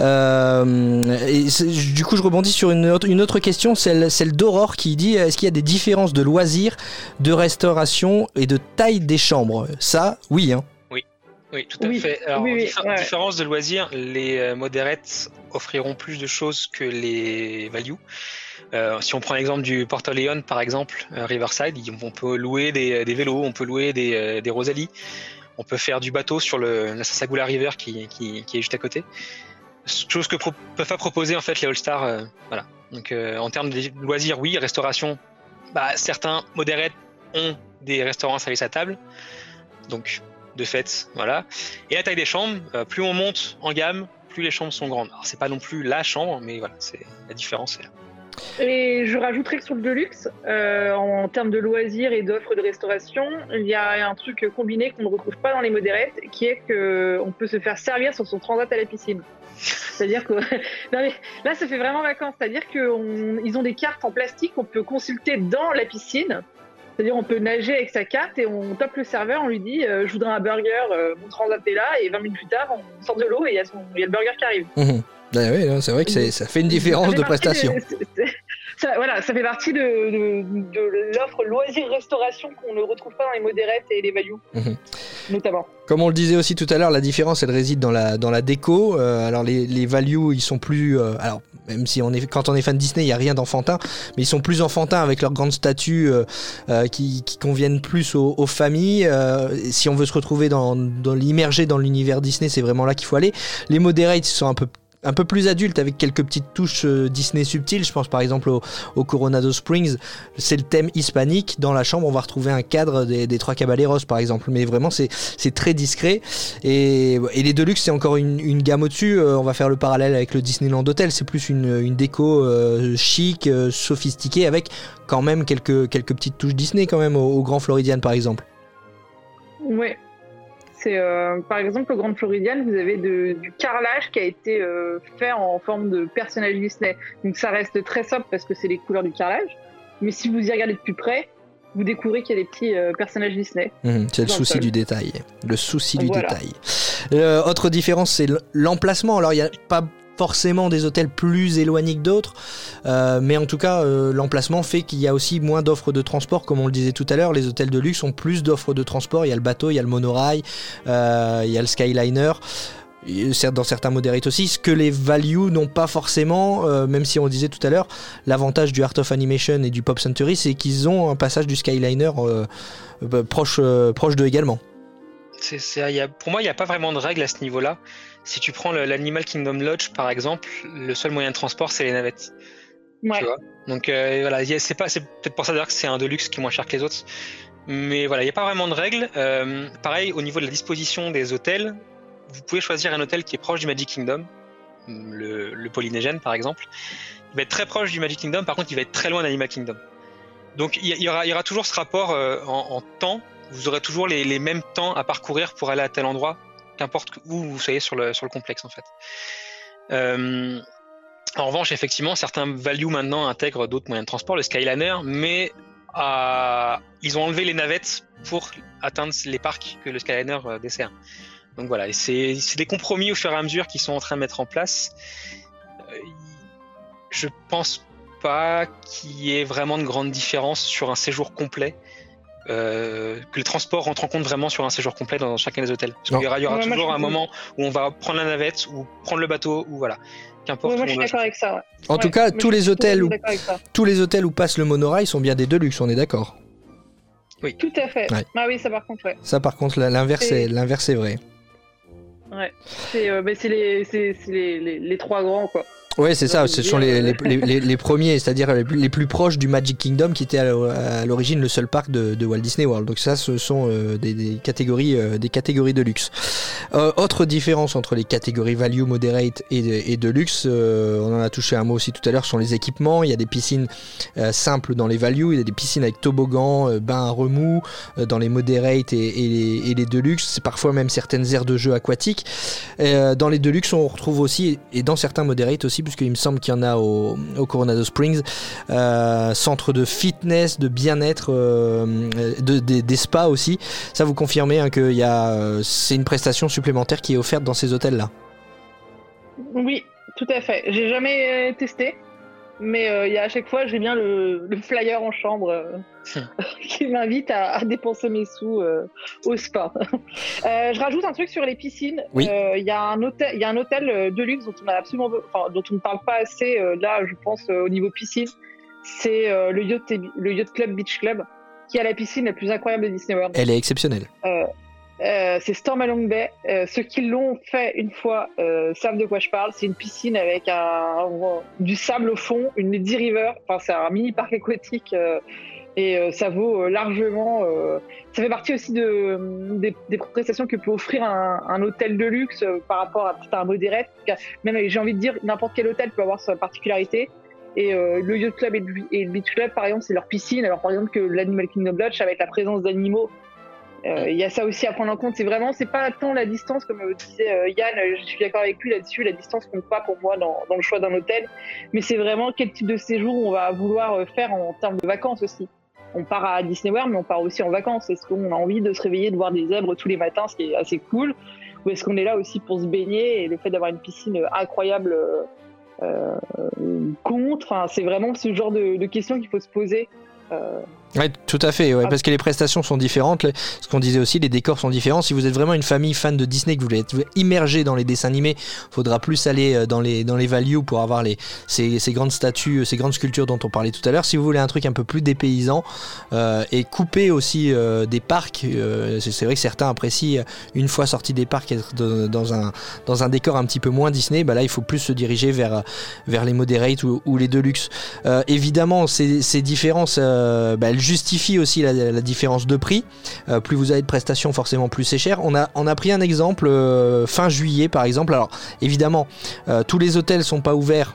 Euh, et du coup, je rebondis sur une autre, une autre question, celle, celle d'Aurore qui dit est-ce qu'il y a des différences de loisirs, de restauration et de taille des chambres? Ça, oui. Hein.
Oui, tout à
Oui,
fait. Alors,
oui, oui,
diffé-
ouais.
différence de loisirs, les euh, moderates offriront plus de choses que les value. Euh, si on prend l'exemple du Porto Leon, par exemple, euh, Riverside, on peut louer des, des vélos, on peut louer des, des Rosalie, on peut faire du bateau sur le, la Sasagula River qui, qui, qui est juste à côté. Chose que pro- peuvent pas proposer en fait les All-Stars. euh, voilà. Donc en termes de loisirs, oui, restauration, bah, certains moderates ont des restaurants service à table. Donc de fait, voilà. Et la taille des chambres, euh, plus on monte en gamme, plus les chambres sont grandes. Alors c'est pas non plus la chambre, mais voilà, c'est la différence. est là.
Et je rajouterais que sur le Deluxe, euh, en termes de loisirs et d'offres de restauration, il y a un truc combiné qu'on ne retrouve pas dans les modérettes, qui est qu'on peut se faire servir sur son transat à la piscine. C'est-à-dire que non mais là, ça fait vraiment vacances. C'est-à-dire qu'ils ont des cartes en plastique qu'on peut consulter dans la piscine. C'est-à-dire on peut nager avec sa carte et on tape le serveur, on lui dit euh, je voudrais un burger, euh, mon transat est là, et 20 minutes plus tard, on sort de l'eau et il y, a y le burger qui arrive.
Mhm. Ah oui, non, c'est vrai que ça fait une différence
fait
de prestation.
ça, voilà, ça fait partie de, de, de l'offre loisir-restauration qu'on ne retrouve pas dans les modérettes et les value,
Mhm.
notamment.
Comme on le disait aussi tout à l'heure, la différence elle réside dans la, dans la déco. Euh, alors les, les values ils sont plus. alors même si on est, quand on est fan Disney, il n'y a rien d'enfantin, mais ils sont plus enfantins avec leurs grandes statues euh, euh, qui, conviennent plus aux, aux familles. Euh, si on veut se retrouver dans, dans l'immerger dans l'univers Disney, c'est vraiment là qu'il faut aller. Les moderates sont un peu un peu plus adultes avec quelques petites touches euh, Disney subtiles. Je pense par exemple au, Coronado Springs. C'est le thème hispanique. Dans la chambre, on va retrouver un cadre des, trois Caballeros par exemple. Mais vraiment, c'est très discret. Et, les Deluxe, c'est encore une, gamme au-dessus. Euh, on va faire le parallèle avec le Disneyland Hotel. C'est plus une, déco euh, chic, sophistiquée, avec quand même quelques, quelques petites touches Disney quand même au, au Grand Floridian par exemple.
Ouais. C'est euh, par exemple au Grand Floridian, vous avez de- du carrelage qui a été euh, fait en forme de personnage Disney. Donc ça reste très simple parce que c'est les couleurs du carrelage. Mais si vous y regardez de plus près, vous découvrez qu'il y a des petits euh, personnages Disney.
Mhm, c'est le souci du détail. Le souci du
Voilà.
détail. Euh, autre différence, c'est l'emplacement. Alors, il n'y a pas forcément des hôtels plus éloignés que d'autres, euh, mais en tout cas, euh, l'emplacement fait qu'il y a aussi moins d'offres de transport, comme on le disait tout à l'heure. Les hôtels de luxe ont plus d'offres de transport. Il y a le bateau, il y a le monorail, euh, il y a le skyliner. Dans certains moderates aussi, ce que les values n'ont pas forcément, même si on disait tout à l'heure, l'avantage du Art of Animation et du Pop Century, c'est qu'ils ont un passage du Skyliner proche, proche d'eux également.
Pour moi, il n'y a pas vraiment de règle à ce niveau-là. Si tu prends l'Animal Kingdom Lodge, par exemple, le seul moyen de transport, c'est les navettes.
Ouais.
Tu vois Donc euh, voilà, c'est peut-être pour ça d'ailleurs que c'est un deluxe qui est moins cher que les autres. Mais voilà, il n'y a pas vraiment de règles. Euh, pareil, au niveau de la disposition des hôtels, vous pouvez choisir un hôtel qui est proche du Magic Kingdom, le, le Polynesian par exemple. Il va être très proche du Magic Kingdom, par contre il va être très loin d'Animal Kingdom. Donc il y, aura, il y aura toujours ce rapport euh, en, en, temps, vous aurez toujours les, les, mêmes temps à parcourir pour aller à tel endroit, qu'importe où vous soyez sur le, complexe en fait. Euh, en revanche, effectivement, certains value maintenant intègrent d'autres moyens de transport, le Skyliner, mais euh, ils ont enlevé les navettes pour atteindre les parcs que le Skyliner euh, dessert. Donc voilà, c'est des compromis au fur et à mesure qu'ils sont en train de mettre en place. Euh, je pense pas qu'il y ait vraiment de grande différence sur un séjour complet. Euh, que le transport rentre en compte vraiment sur un séjour complet dans chacun des hôtels. Parce qu'il y aura, il y aura
Ouais,
toujours un moment où on va prendre la navette ou prendre le bateau ou voilà. Qu'importe.
Ouais, moi je suis d'accord avec ça. ouais.
En
Ouais,
tout cas, tous les hôtels où tous les hôtels où passe le monorail sont bien des deluxe, on est d'accord.
Tout à fait.
Ouais.
Ah oui, ça par contre, ouais.
Ça, par contre, l'inverse est l'inverse est vrai.
ouais. C'est euh, bah, c'est les, c'est- c'est les, les, les trois grands, quoi.
Ouais, c'est ça. Ce sont les, les, les- les- les premiers, c'est-à-dire les, plus- proches du Magic Kingdom, qui était à l'o- à l'origine le seul parc de, de Walt Disney World. Donc ça, ce sont euh, des, des catégories, euh, des catégories de luxe. Euh, autre différence entre les catégories value, moderate et de, et de luxe, euh, on en a touché un mot aussi tout à l'heure, sont les équipements. Il y a des piscines euh, simples dans les value, il y a des piscines avec toboggan, euh, bains à remous euh, dans les moderate et, et les, et les deluxe. C'est parfois même certaines aires de jeu aquatiques. Euh, dans les Deluxe, on retrouve aussi, et dans certains Moderate aussi, puisqu'il me semble qu'il y en a au, Coronado Springs, euh, centre de fitness, de bien-être, euh, de, des- spas aussi. Ça, vous confirmez hein, que euh, c'est une prestation supplémentaire qui est offerte dans ces hôtels-là?
Oui, tout à fait. J'ai jamais testé, mais euh, il y a à chaque fois, j'ai bien le, le flyer en chambre euh, qui m'invite à, à dépenser mes sous euh, au spa. Euh, je rajoute un truc sur les piscines.
Oui.
Il y a un hôtel, il y a un hôtel de luxe dont on a absolument, dont on ne parle pas assez là, je pense au niveau piscine. C'est le yacht, le yacht club Beach Club qui a la piscine la plus incroyable de Disney World.
Elle est exceptionnelle.
Euh, c'est Storm Along Bay. Euh, ceux qui l'ont fait une fois euh, savent de quoi je parle. C'est une piscine avec du sable au fond, une Lady River. Enfin, c'est un mini parc aquatique euh, et ça vaut largement. ça fait partie aussi de, des, prestations que peut offrir un, hôtel de luxe par rapport à un modéré. Même j'ai envie de dire n'importe quel hôtel peut avoir sa particularité. Et le Yacht Club et le, Beach Club, par exemple, c'est leur piscine. Alors, par exemple, que l'Animal Kingdom Lodge, avec la présence d'animaux, il y a ça aussi à prendre en compte. C'est vraiment, c'est pas tant la distance, comme euh, disait euh, Yann, euh, je suis d'accord avec lui là-dessus, la distance compte pas pour moi dans, le choix d'un hôtel, mais c'est vraiment quel type de séjour on va vouloir euh, faire en, termes de vacances aussi. On part à Disney World, mais on part aussi en vacances. Est-ce qu'on a envie de se réveiller, de voir des zèbres tous les matins, ce qui est assez cool, ou est-ce qu'on est là aussi pour se baigner et le fait d'avoir une piscine euh, incroyable euh, euh, compte Enfin, c'est vraiment ce genre de, questions qu'il faut se poser. Euh,
Ouais, tout à fait, ouais,
Ah.
parce que les prestations sont différentes. Ce qu'on disait aussi, les décors sont différents. Si vous êtes vraiment une famille fan de Disney, que vous voulez être immergé dans les dessins animés, faudra plus aller euh, dans les dans les values pour avoir les ces, ces grandes statues, euh, ces grandes sculptures dont on parlait tout à l'heure. Si vous voulez un truc un peu plus dépaysant euh, et couper aussi euh, des parcs, euh, c'est vrai que certains apprécient une fois sorti des parcs être dans un dans un décor un petit peu moins Disney. Bah là, il faut plus se diriger vers vers les moderates ou, ou les deluxe. Évidemment, ces, ces différences, bah, elles justifient aussi la, différence de prix. Euh, plus vous avez de prestations, forcément plus c'est cher. On a, pris un exemple euh, fin juillet, par exemple. Alors, évidemment, euh, tous les hôtels sont pas ouverts.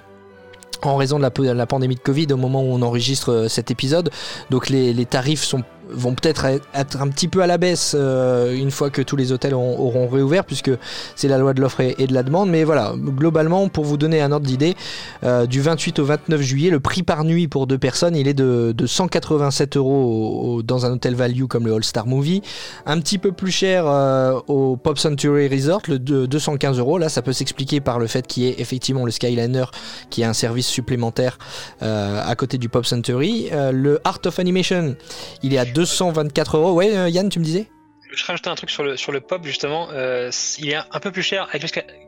En raison de la, pandémie de Covid au moment où on enregistre cet épisode. Donc les tarifs sont, vont peut-être être un petit peu à la baisse euh, une fois que tous les hôtels ont- auront réouvert puisque c'est la loi de l'offre et, de la demande. Mais voilà, globalement, pour vous donner un ordre d'idée, euh, du 28 au 29 juillet, le prix par nuit pour deux personnes, il est de, de 187 euros dans un hôtel value comme le All Star Movie. Un petit peu plus cher euh, au Pop Century Resort, le de- 215 euros. Là, ça peut s'expliquer par le fait qu'il y ait effectivement le Skyliner qui est un service supplémentaire à côté du Pop Century. Le Art of Animation, il est à 224 euros. Ouais, euh, Yann, tu me disais?
Je rajoutais un truc sur le, sur le pop justement. euh, il est un peu plus cher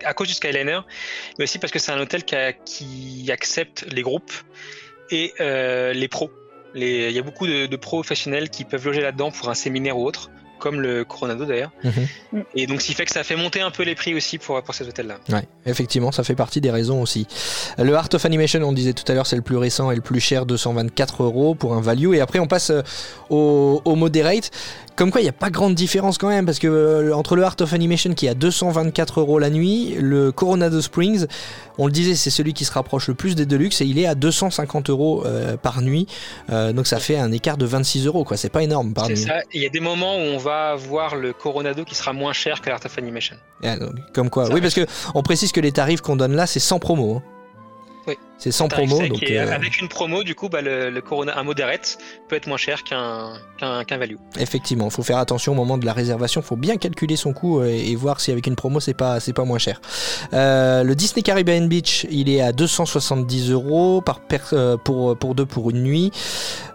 à cause du Skyliner, mais aussi parce que c'est un hôtel qui, accepte les groupes et euh, les pros. Il y a beaucoup de, de professionnels qui peuvent loger là-dedans pour un séminaire ou autre. Comme le Coronado d'ailleurs.
Mhm.
Et donc, ce qui fait que ça fait monter un peu les prix aussi pour, pour ces hôtels-là.
Ouais, effectivement, ça fait partie des raisons aussi. Le Art of Animation, on disait tout à l'heure, c'est le plus récent et le plus cher, 224 euros pour un value. Et après, on passe euh, au, au moderate. Comme quoi, il n'y a pas grande différence quand même, parce que euh, entre le Art of Animation qui est à 224 euros la nuit, le Coronado Springs, on le disait, c'est celui qui se rapproche le plus des Deluxe et il est à 250 euros euh, par nuit. Euh, donc ça fait un écart de 26 euros, quoi. C'est pas énorme par nuit.
ça. Il y a des moments où on va voir le Coronado qui sera moins cher que l'Art of Animation.
Ah, donc, Comme quoi,
Ça
oui, parce que on précise que les tarifs qu'on donne là, c'est sans promo. hein.
Oui.
C'est sans promo, donc
et
euh,
avec une promo, du coup, bah, le, le Corona, un moderate peut être moins cher qu'un value.
effectivement, il faut faire attention au moment de la réservation. faut bien calculer son coût euh, et, et voir si avec une promo c'est pas c'est pas moins cher. Euh, le Disney Caribbean Beach, il est à 270 euros par per- euh, pour pour deux pour une nuit.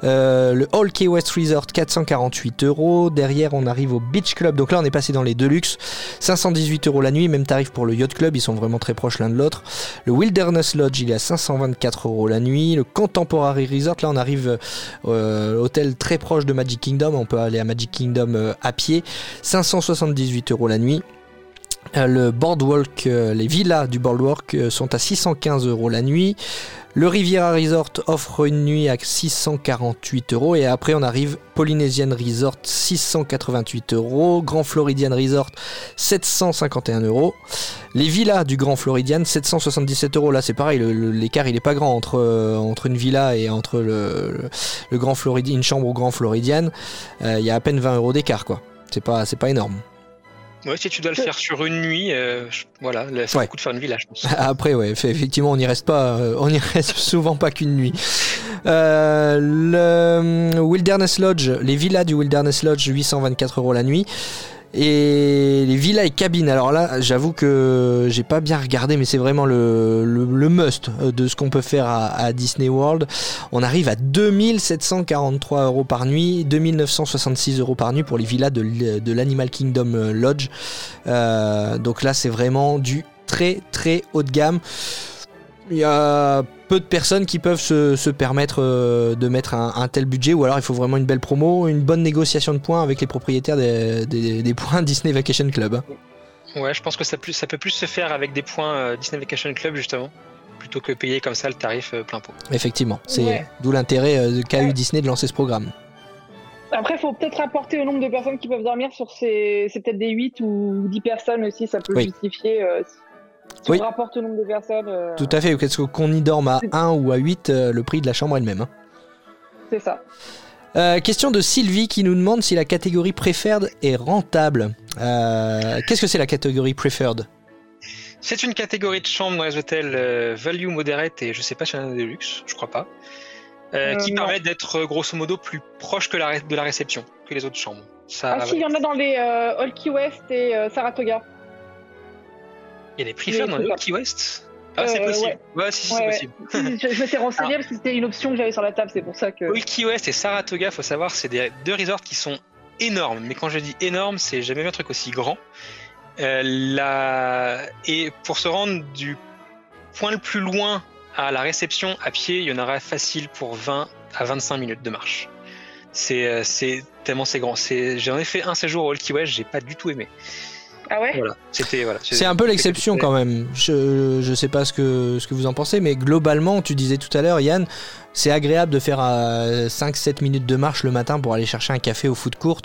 Le All Key West Resort 448 euros. Derrière, on arrive au Beach Club. Donc là, on est passé dans les Deluxe. 518 euros la nuit. Même tarif pour le Yacht Club. Ils sont vraiment très proches l'un de l'autre. Le Wilderness Lodge, il est à 524 euros la nuit. Le Contemporary Resort, là, on arrive euh, hôtel très proche de Magic Kingdom. On peut aller à Magic Kingdom euh, à pied. 578 euros la nuit. Euh, Le boardwalk, euh, les villas du boardwalk euh, sont à 615 euros la nuit. Le Riviera Resort offre une nuit à 648 euros et après on arrive Polynesian Resort 688 euros, Grand Floridian Resort 751 euros, les villas du Grand Floridian 777 euros. Là c'est pareil, l'écart il est pas grand entre une villa et entre le, Grand Floridian, une chambre au Grand Floridian. Il y a à peine 20 euros d'écart quoi. C'est pas c'est pas énorme.
Ouais, si tu dois le faire sur une nuit, euh, je- voilà, là, ça
Ouais.
coûte de faire une villa, je pense.
Après, ouais, fait- effectivement, on n'y reste pas, euh, on y reste souvent pas qu'une nuit. Euh, le hum, Wilderness Lodge, les villas du Wilderness Lodge, 824 euros la nuit. Et les villas et cabines. Alors là, j'avoue que j'ai pas bien regardé, mais c'est vraiment le, must euh, de ce qu'on peut faire à, Disney World. On arrive à 2743 euros par nuit, 2966 euros par nuit pour les villas de l'Animal Kingdom euh, Lodge. Euh, donc là, c'est vraiment du très très haut de gamme. Il y a peu de personnes qui peuvent se, se permettre euh, de mettre un, un tel budget, ou alors il faut vraiment une belle promo, une bonne négociation de points avec les propriétaires des, des- des points Disney Vacation Club.
Ouais, je pense que ça, plus- ça peut plus se faire avec des points euh, Disney Vacation Club, justement, plutôt que payer comme ça le tarif euh, plein pot.
Effectivement, c'est
Ouais.
d'où l'intérêt euh, qu'a eu Disney de lancer ce programme.
Après, il faut peut-être rapporter au nombre de personnes qui peuvent dormir sur ces. C'est peut-être des 8 ou 10 personnes aussi, ça peut
Oui.
justifier. euh, si
Oui.
on rapporte au nombre de personnes, euh,
Tout à fait, qu'est-ce qu'on y dorme à 1 ou à 8, euh, le prix de la chambre elle-même. hein.
c'est ça.
Euh, question de Sylvie qui nous demande si la catégorie preferred est rentable. Euh, Qu'est-ce que c'est la catégorie preferred?
C'est une catégorie de chambres dans les hôtels euh, value moderate et je sais pas si en a des luxe, je crois pas, euh,
Euh,
qui
non.
permettent d'être grosso modo plus proche que la de la réception que les autres chambres. Ça,
Ah, si, il y en a dans les euh, Key West et euh, Saratoga.
Il y a des preferred dans
c'est
le. Key West Ah, c'est
Euh,
possible. Ouais, si, c'est possible.
Si, je, m'étais renseigné parce que c'était une option que j'avais sur la table, c'est pour ça que.
Old Key West et Saratoga, faut savoir, c'est des deux resorts qui sont énormes. Mais quand je dis énorme, c'est jamais vu un truc aussi grand. Euh, la... Et pour se rendre du point le plus loin à la réception à pied, il y en aura facile pour 20 à 25 minutes de marche. C'est euh, c'est tellement c'est grand. C'est J'en ai fait un séjour au Key West, j'ai pas du tout aimé.
Ah ouais
Voilà, c'était voilà.
C'est un peu l'exception quand même. Je, je sais pas ce que, ce que vous en pensez, mais globalement, tu disais tout à l'heure, Yann, c'est agréable de faire 5-7 minutes de marche le matin pour aller chercher un café au foot court.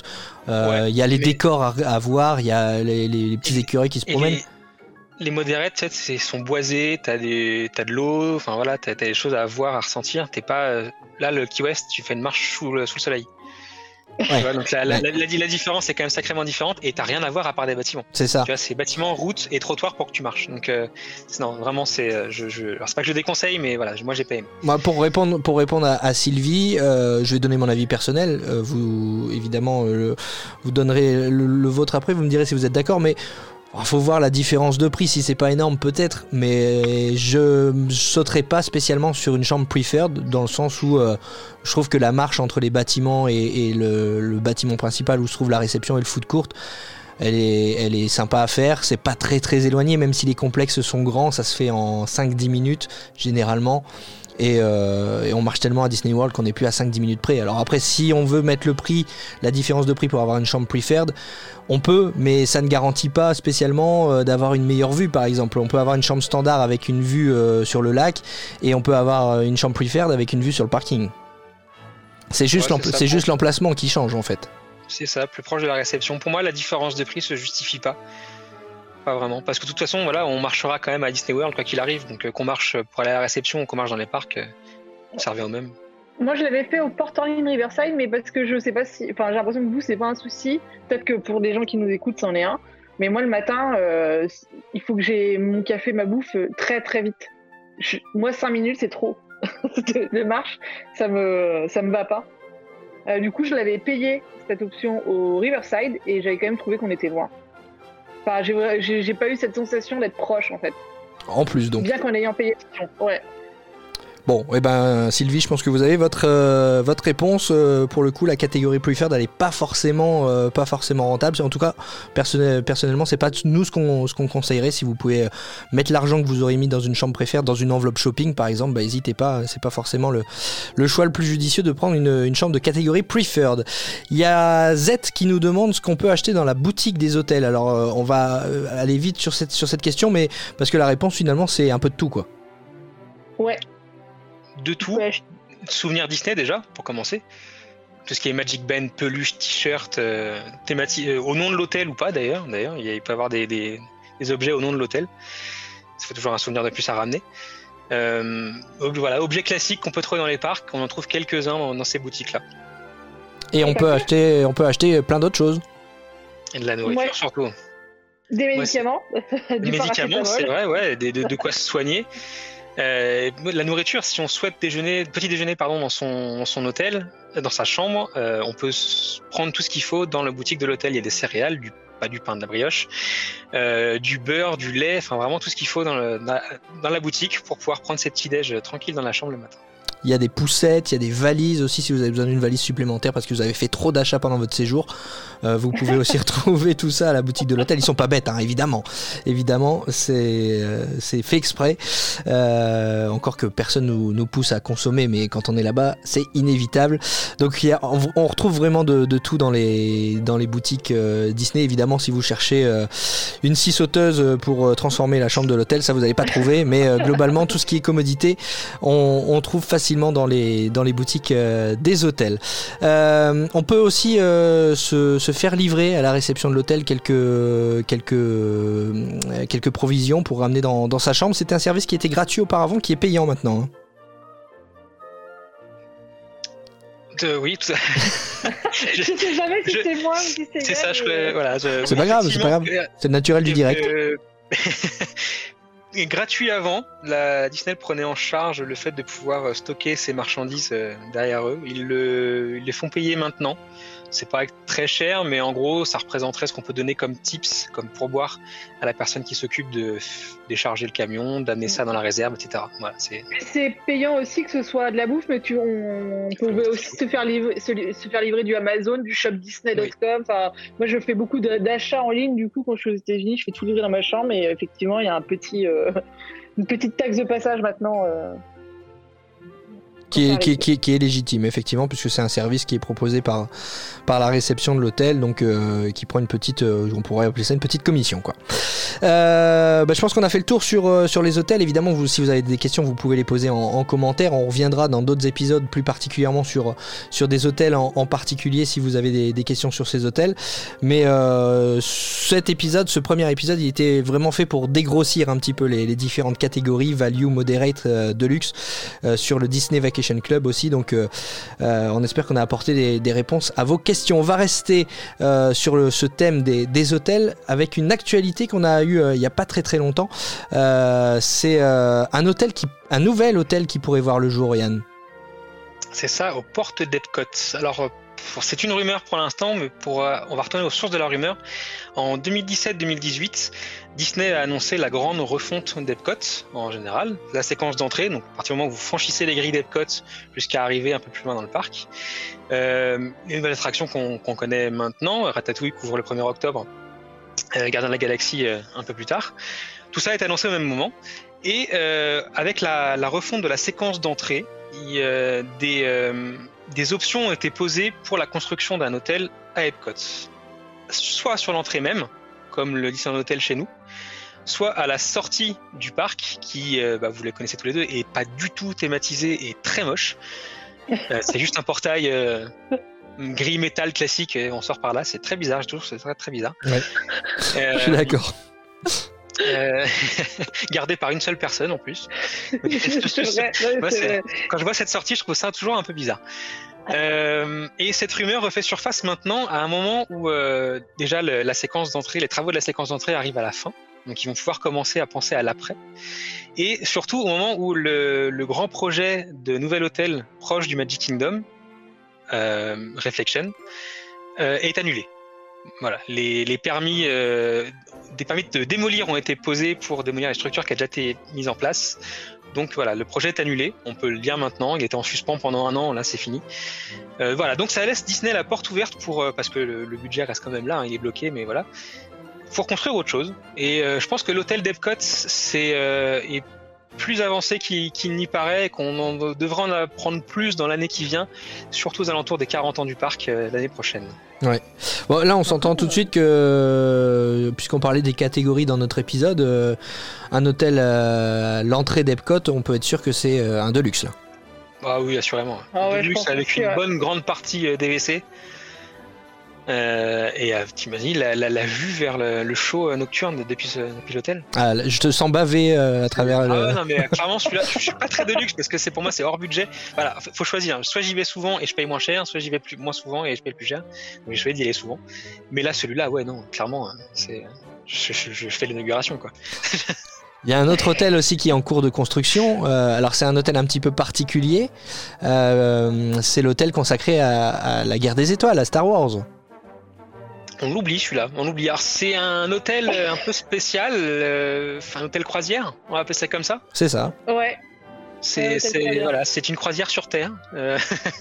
Euh, Il
Ouais,
y a les
mais-
décors à, à voir, il y a les, les- les petits écureuils qui se promènent.
les, les modérettes, tu sais, c'est- sont boisés, t'as des, t'as de l'eau, enfin voilà, t'as, t'as des choses à voir, à ressentir. T'es pas euh, là le Key West, tu fais une marche sous le, sous le soleil. Tu vois, donc la, la, différence est quand même sacrément différente et t'as rien à voir à part des bâtiments.
C'est ça.
Tu vois, c'est bâtiments, routes et trottoirs pour que tu marches. Donc euh, non, vraiment c'est, euh, je, c'est pas que je déconseille, mais voilà, moi j'ai pas aimé.
Moi, pour répondre, pour répondre à, à Sylvie, euh, je vais donner mon avis personnel. Euh, vous, évidemment, vous donnerez le, le vôtre après. Vous me direz si vous êtes d'accord, mais il faut voir la différence de prix. Si c'est pas énorme, peut-être, mais je sauterai pas spécialement sur une chambre preferred dans le sens où euh, je trouve que la marche entre les bâtiments et, le, bâtiment principal où se trouve la réception et le foot court. Elle est, elle est sympa à faire, c'est pas très très éloigné, même si les complexes sont grands, ça se fait en 5-10 minutes généralement. Et, euh, et on marche tellement à Disney World qu'on n'est plus à 5-10 minutes près. Alors après, si on veut mettre le prix, la différence de prix pour avoir une chambre preferred, on peut, mais ça ne garantit pas spécialement euh, d'avoir une meilleure vue, par exemple. On peut avoir une chambre standard avec une vue euh, sur le lac, et on peut avoir une chambre preferred avec une vue sur le parking. Juste
Ouais, c'est
juste l'emplacement qui change en fait.
C'est ça, plus proche de la réception. Pour moi, la différence de prix se justifie pas. Pas vraiment. Parce que de toute façon, voilà, on marchera quand même à Disney World, quoi qu'il arrive. Donc euh, qu'on marche pour aller à la réception qu'on marche dans les parcs, euh, ça revient au même.
Moi, je l'avais fait au Port Orleans Riverside, mais parce que je sais pas si. Enfin, j'ai l'impression que vous, c'est pas un souci. Peut-être que pour des gens qui nous écoutent, c'en est un. Mais moi, le matin, euh, il faut que j'ai mon café, ma bouffe très très vite. Moi, 5 minutes, c'est trop. de, marche, ça me, ça me va pas. Du coup, je l'avais payé cette option au Riverside et j'avais quand même trouvé qu'on était loin. Enfin, j'ai- pas eu cette sensation d'être proche en fait.
En plus donc.
Bien qu'en ayant payé. Ouais.
Bon, et ben Sylvie, je pense que vous avez votre euh, réponse. Euh, pour le coup, la catégorie preferred, elle est pas forcément euh, pas rentable. En tout cas, personnel- personnellement, c'est pas nous ce qu'on conseillerait. Si vous pouvez mettre l'argent que vous aurez mis dans une chambre préférée dans une enveloppe shopping, par exemple, bah, n'hésitez pas. C'est pas forcément le choix le plus judicieux de prendre une, chambre de catégorie preferred. Il y a Z qui nous demande ce qu'on peut acheter dans la boutique des hôtels. Alors, on va aller vite sur cette sur cette question, mais parce que la réponse finalement, c'est un peu de tout quoi.
Ouais.
De tout,
ouais, je-
souvenir Disney déjà, pour commencer. Tout ce qui est Magic Band, peluche, t-shirt, euh, thématique, euh, au nom de l'hôtel ou pas d'ailleurs. D'ailleurs, il y a- il peut y avoir des, des- des objets au nom de l'hôtel. Ça fait toujours un souvenir de plus à ramener. Euh, voilà, objets classiques qu'on peut trouver dans les parcs. On en trouve quelques-uns dans, dans ces boutiques-là.
Et on peut acheter on peut acheter plein d'autres choses.
Et de la nourriture
Ouais.
surtout.
Des
Ouais,
médicaments.
Des médicaments, c'est vrai, ouais, des- de, de quoi se soigner. Euh, la nourriture, si on souhaite déjeuner, petit déjeuner pardon, dans son, son hôtel, euh, dans sa chambre, euh, on peut prendre tout ce qu'il faut dans la boutique de l'hôtel. Il y a des céréales, du, pas du pain, de la brioche, euh, du beurre, du lait, enfin vraiment tout ce qu'il faut dans, le- dans la- boutique pour pouvoir prendre ses petits déj tranquille dans la chambre le matin.
Il y a des poussettes, il y a des valises aussi si vous avez besoin d'une valise supplémentaire parce que vous avez fait trop d'achats pendant votre séjour. Euh, vous pouvez aussi retrouver tout ça à la boutique de l'hôtel. Ils sont pas bêtes, hein, évidemment. Évidemment, c'est euh, c'est fait exprès. Euh, encore que personne nous, nous pousse à consommer, mais quand on est là-bas, c'est inévitable. Donc il y a, on, on retrouve vraiment de, de tout dans les, dans les boutiques Disney. Évidemment, si vous cherchez une scie sauteuse pour transformer la chambre de l'hôtel, ça vous n'allez pas trouver. Mais globalement, tout ce qui est commodité, on, on trouve facilement dans les, dans les boutiques euh, des hôtels. Euh, on peut aussi euh, se, se faire livrer à la réception de l'hôtel quelques, quelques, quelques provisions pour ramener dans, dans sa chambre. C'était un service qui était gratuit auparavant, qui est payant maintenant. hein.
Euh, oui, tout ça.
Je sais jamais si
je-
c'est moi ou si c'est
c'est ça, je, voilà. je-
C'est pas grave, c'est pas grave. C'est le naturel du direct.
Euh, gratuit avant, la Disney prenait en charge le fait de pouvoir euh, stocker ses marchandises euh, derrière eux. Ils, le- ils les font payer maintenant. C'est pas très cher, mais en gros, ça représenterait ce qu'on peut donner comme tips, comme pourboire à la personne qui s'occupe de décharger le camion, d'amener ça dans la réserve, etc. Voilà, c'est
C'est payant aussi que ce soit de la bouffe, mais tu, on, on pouvait aussi se faire, livrer, se, li- se faire livrer du Amazon, du shopdisney.com. Enfin, moi, je fais beaucoup de- d'achats en ligne. Du coup, quand je suis aux États-Unis, je fais tout livrer dans ma chambre. Et effectivement, il y a un petit, euh, une petite taxe de passage maintenant. euh,
qui est,
pour
qui, est,
faire
qui est- qui est légitime effectivement puisque c'est un service qui est proposé par, par la réception de l'hôtel donc euh, qui prend une petite euh, on pourrait appeler ça une petite commission quoi Euh, bah, je pense qu'on a fait le tour sur, sur les hôtels évidemment si vous avez des questions vous pouvez les poser en, en commentaire on reviendra dans d'autres épisodes plus particulièrement sur, sur des hôtels en, particulier si vous avez des, questions sur ces hôtels mais cet épisode ce premier épisode il était vraiment fait pour dégrossir un petit peu les, différentes catégories value moderate deluxe sur le Disney Vacation Club aussi. Donc, on espère qu'on a apporté des, des réponses à vos questions. On va rester euh, sur le- ce thème des, hôtels avec une actualité qu'on a eue euh, il n'y a pas très très longtemps. Euh, C'est un hôtel un nouvel hôtel qui pourrait voir le jour, Yann.
C'est ça, aux portes d'Epcot. Alors, c'est une rumeur pour l'instant, mais euh, on va retourner aux sources de la rumeur. En 2017-2018, Disney a annoncé la grande refonte d'Epcot en général. La séquence d'entrée, donc à partir du moment où vous franchissez les grilles d'Epcot jusqu'à arriver un peu plus loin dans le parc. Euh, une nouvelle attraction qu'on connaît maintenant, Ratatouille couvre le 1er octobre, euh, Gardien de la Galaxie euh, un peu plus tard. Tout ça est annoncé au même moment. Et euh, avec la, refonte de la séquence d'entrée, des, euh, des options ont été posées pour la construction d'un hôtel à Epcot. Soit sur l'entrée même, comme le Disneyland Hotel chez nous, soit à la sortie du parc, qui, euh, bah, vous les connaissez tous les deux, est pas du tout thématisé et très moche. Euh, c'est juste un portail euh, gris métal classique et on sort par là. C'est très bizarre, je trouve, c'est très, très bizarre.
Ouais. Je suis d'accord.
Euh, gardé par une seule personne en plus.
vrai,
Moi. Quand je vois cette sortie, je trouve ça toujours un peu bizarre. Euh, et cette rumeur refait surface maintenant à un moment où euh, déjà le- la séquence d'entrée, les travaux de la séquence d'entrée arrivent à la fin. Donc ils vont pouvoir commencer à penser à l'après. Et surtout au moment où le, le grand projet de nouvel hôtel proche du Magic Kingdom, euh, Reflection, euh, est annulé. Voilà, les, les permis, euh, des permis de démolir ont été posés pour démolir les structures qui ont déjà été mises en place. Donc voilà, le projet est annulé. On peut le dire maintenant. Il était en suspens pendant un an. Là, c'est fini. Euh, voilà, donc ça laisse Disney la porte ouverte pour euh, parce que le, budget reste quand même là. hein, il est bloqué, mais voilà, pour construire autre chose. Et euh, je pense que l'hôtel d'Epcot c'est est plus avancé qu'il n'y paraît, et qu'on en devrait en apprendre plus dans l'année qui vient, surtout aux alentours des 40 ans du parc euh, l'année prochaine.
Bon, là, on s'entend tout de suite que, puisqu'on parlait des catégories dans notre épisode, euh, un hôtel, euh, l'entrée d'Epcot, on peut être sûr que c'est euh, un Deluxe. Là.
Ah oui, assurément.
Ah ouais,
Deluxe avec une
ouais.
bonne grande partie euh, DVC. Euh, et euh, t'imagines la, la, la vue vers le, le show nocturne depuis, l'hôtel
Ah, je te sens baver euh, à travers
Ah
le.
ouais, non mais clairement celui-là, je suis pas très de luxe parce que c'est pour moi c'est hors budget. Voilà, faut choisir. Soit j'y vais souvent et je paye moins cher, soit j'y vais plus moins souvent et je paye plus cher. Donc je vais d'y aller souvent. Mais là celui-là, ouais non, clairement, c'est je, je- je fais l'inauguration quoi.
Il y a un autre hôtel aussi qui est en cours de construction. Euh, alors c'est un hôtel un petit peu particulier. Euh, c'est l'hôtel consacré à, à la guerre des étoiles, à Star Wars.
On l'oublie celui-là, on l'oublie. Alors c'est un hôtel euh, un peu spécial, euh, enfin un hôtel croisière, on va appeler ça comme ça.
C'est ça.
Ouais,
C'est voilà, une croisière sur Terre. Euh,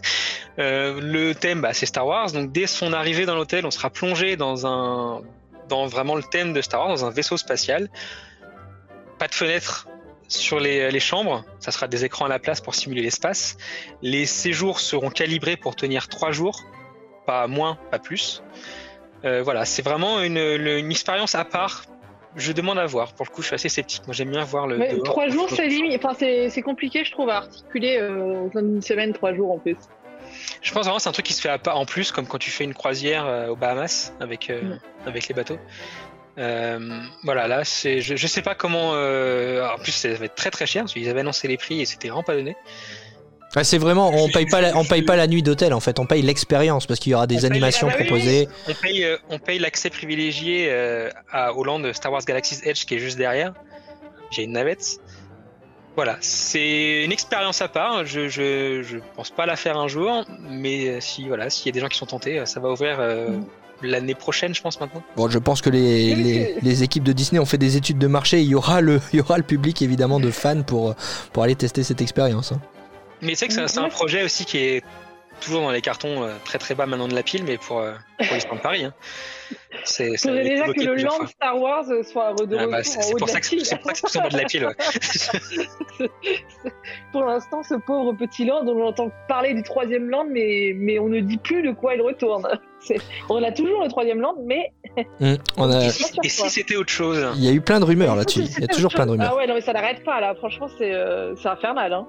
euh, le thème, bah, c'est Star Wars. Donc dès son arrivée dans l'hôtel, on sera plongé dans un, dans vraiment le thème de Star Wars, dans un vaisseau spatial. Pas de fenêtre sur les, les chambres, ça sera des écrans à la place pour simuler l'espace. Les séjours seront calibrés pour tenir trois jours, pas moins, pas plus. Euh, voilà, c'est vraiment une, une expérience à part. Je demande à voir. Pour le coup, je suis assez sceptique. Moi, j'aime bien voir le. Dehors.
trois jours, c'est limite. Enfin, c'est c'est compliqué, je trouve, à articuler euh, d'une semaine, trois jours en plus.
Je pense vraiment que c'est un truc qui se fait à part en plus, comme quand tu fais une croisière euh, aux Bahamas avec, euh,
Mm.
avec les bateaux. Voilà, là, c'est, je, je sais pas comment. en plus, ça va être très très cher parce qu'ils avaient annoncé les prix et c'était vraiment pas donné.
Ah, c'est vraiment, on paye pas, la, on paye pas la nuit d'hôtel en fait, on paye l'expérience parce qu'il y aura des
On
animations proposées.
On paye, euh, on paye l'accès privilégié euh, à Hollande Star Wars Galaxy's Edge qui est juste derrière. J'ai une navette. Voilà, c'est une expérience à part. Je, je, je pense pas la faire un jour, mais euh, si voilà, s'il y a des gens qui sont tentés, ça va ouvrir euh,
Mm.
l'année prochaine, je pense maintenant.
Bon, je pense que les, les équipes de Disney ont fait des études de marché. Il y aura le, il y aura le public évidemment de fans pour, pour aller tester cette expérience. hein.
Mais tu sais que c'est un projet aussi qui est toujours dans les cartons euh, très très bas maintenant de la pile, mais pour, euh, pour l'histoire de Paris. Hein. C'est,
déjà que le land
fois.
Star Wars euh, soit de
Ah bah, c'est, pour ça que, c'est pour ça que c'est en bas de la pile. Ouais.
Pour l'instant, ce pauvre petit land, on entend parler du troisième land, mais, mais on ne dit plus de quoi il retourne. On a toujours le troisième land, mais
on a,
Et si, c'était autre chose?
Il y a eu plein de rumeurs là-dessus. Il y a toujours plein de rumeurs.
Ah ouais, non, mais ça n'arrête pas là. Franchement, c'est euh, infernal. Hein.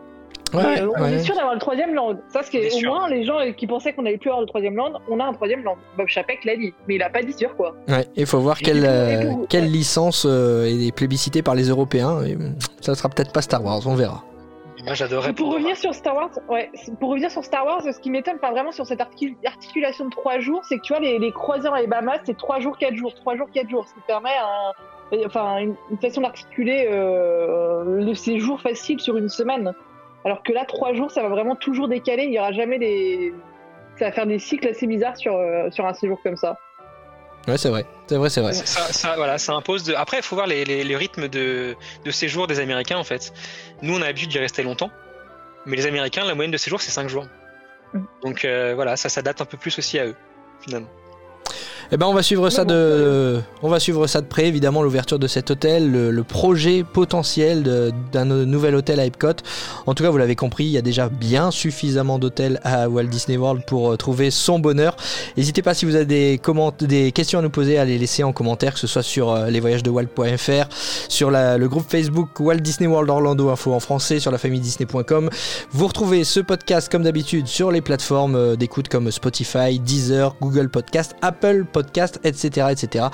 Ouais,
euh, on
ouais.
est sûr d'avoir le troisième land. Ça, ce qui est, au
sûr.
moins, les gens qui pensaient qu'on n'allait plus avoir le troisième land, on a un troisième land. Bob Chapek l'a dit, mais il a pas dit sûr quoi.
Ouais, il faut voir quelle, euh, quelle licence euh, est plébiscitée par les Européens. Et, hum, ça sera peut-être pas Star Wars, on verra.
Moi j'adorerais
Pour revenir sur Star Wars, ouais, pour revenir sur Star Wars, ce qui m'étonne, enfin vraiment sur cette articul- articulation de trois jours, c'est que tu vois les, les croisières dans les Bahamas, c'est trois jours, quatre jours, trois jours, quatre jours, ce qui permet un- enfin une, une façon d'articuler euh, le séjour facile sur une semaine. Alors que là, trois jours, ça va vraiment toujours décaler. Il y aura jamais des, ça va faire des cycles assez bizarres sur euh, sur un séjour comme ça.
Ouais, c'est vrai. C'est vrai, c'est vrai.
Ça, ça- voilà, ça impose de. Après, il faut voir les, les, les rythmes de, de séjour des Américains en fait. Nous, on a l'habitude d'y rester longtemps, mais les Américains, la moyenne de séjour, c'est 5 jours.
Mm.
Donc euh, voilà, ça, date un peu plus aussi à eux, finalement.
Eh ben on va suivre ça de, on va suivre ça de près évidemment l'ouverture de cet hôtel, le, le projet potentiel de- d'un nouvel hôtel à Epcot. En tout cas, vous l'avez compris, il y a déjà bien suffisamment d'hôtels à Walt Disney World pour euh, trouver son bonheur. N'hésitez pas si vous avez des, des questions à nous poser à les laisser en commentaire, que ce soit sur euh, lesvoyagesdewalt.fr, sur la- le groupe Facebook Walt Disney World Orlando Info en français, sur la famille Disney.com. Vous retrouvez ce podcast comme d'habitude sur les plateformes euh, d'écoute comme Spotify, Deezer, Google Podcast, Apple Podcast, etc., etc.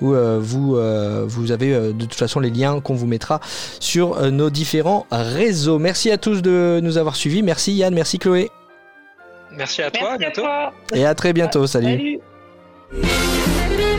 Où euh, vous euh, vous avez euh, de toute façon les liens qu'on vous mettra sur euh, nos différents réseaux. Merci à tous de nous avoir suivis. Merci Yann, merci Chloé.
Merci à toi, à
Merci à
bientôt.
toi.
Et à très bientôt. Salut.
Salut.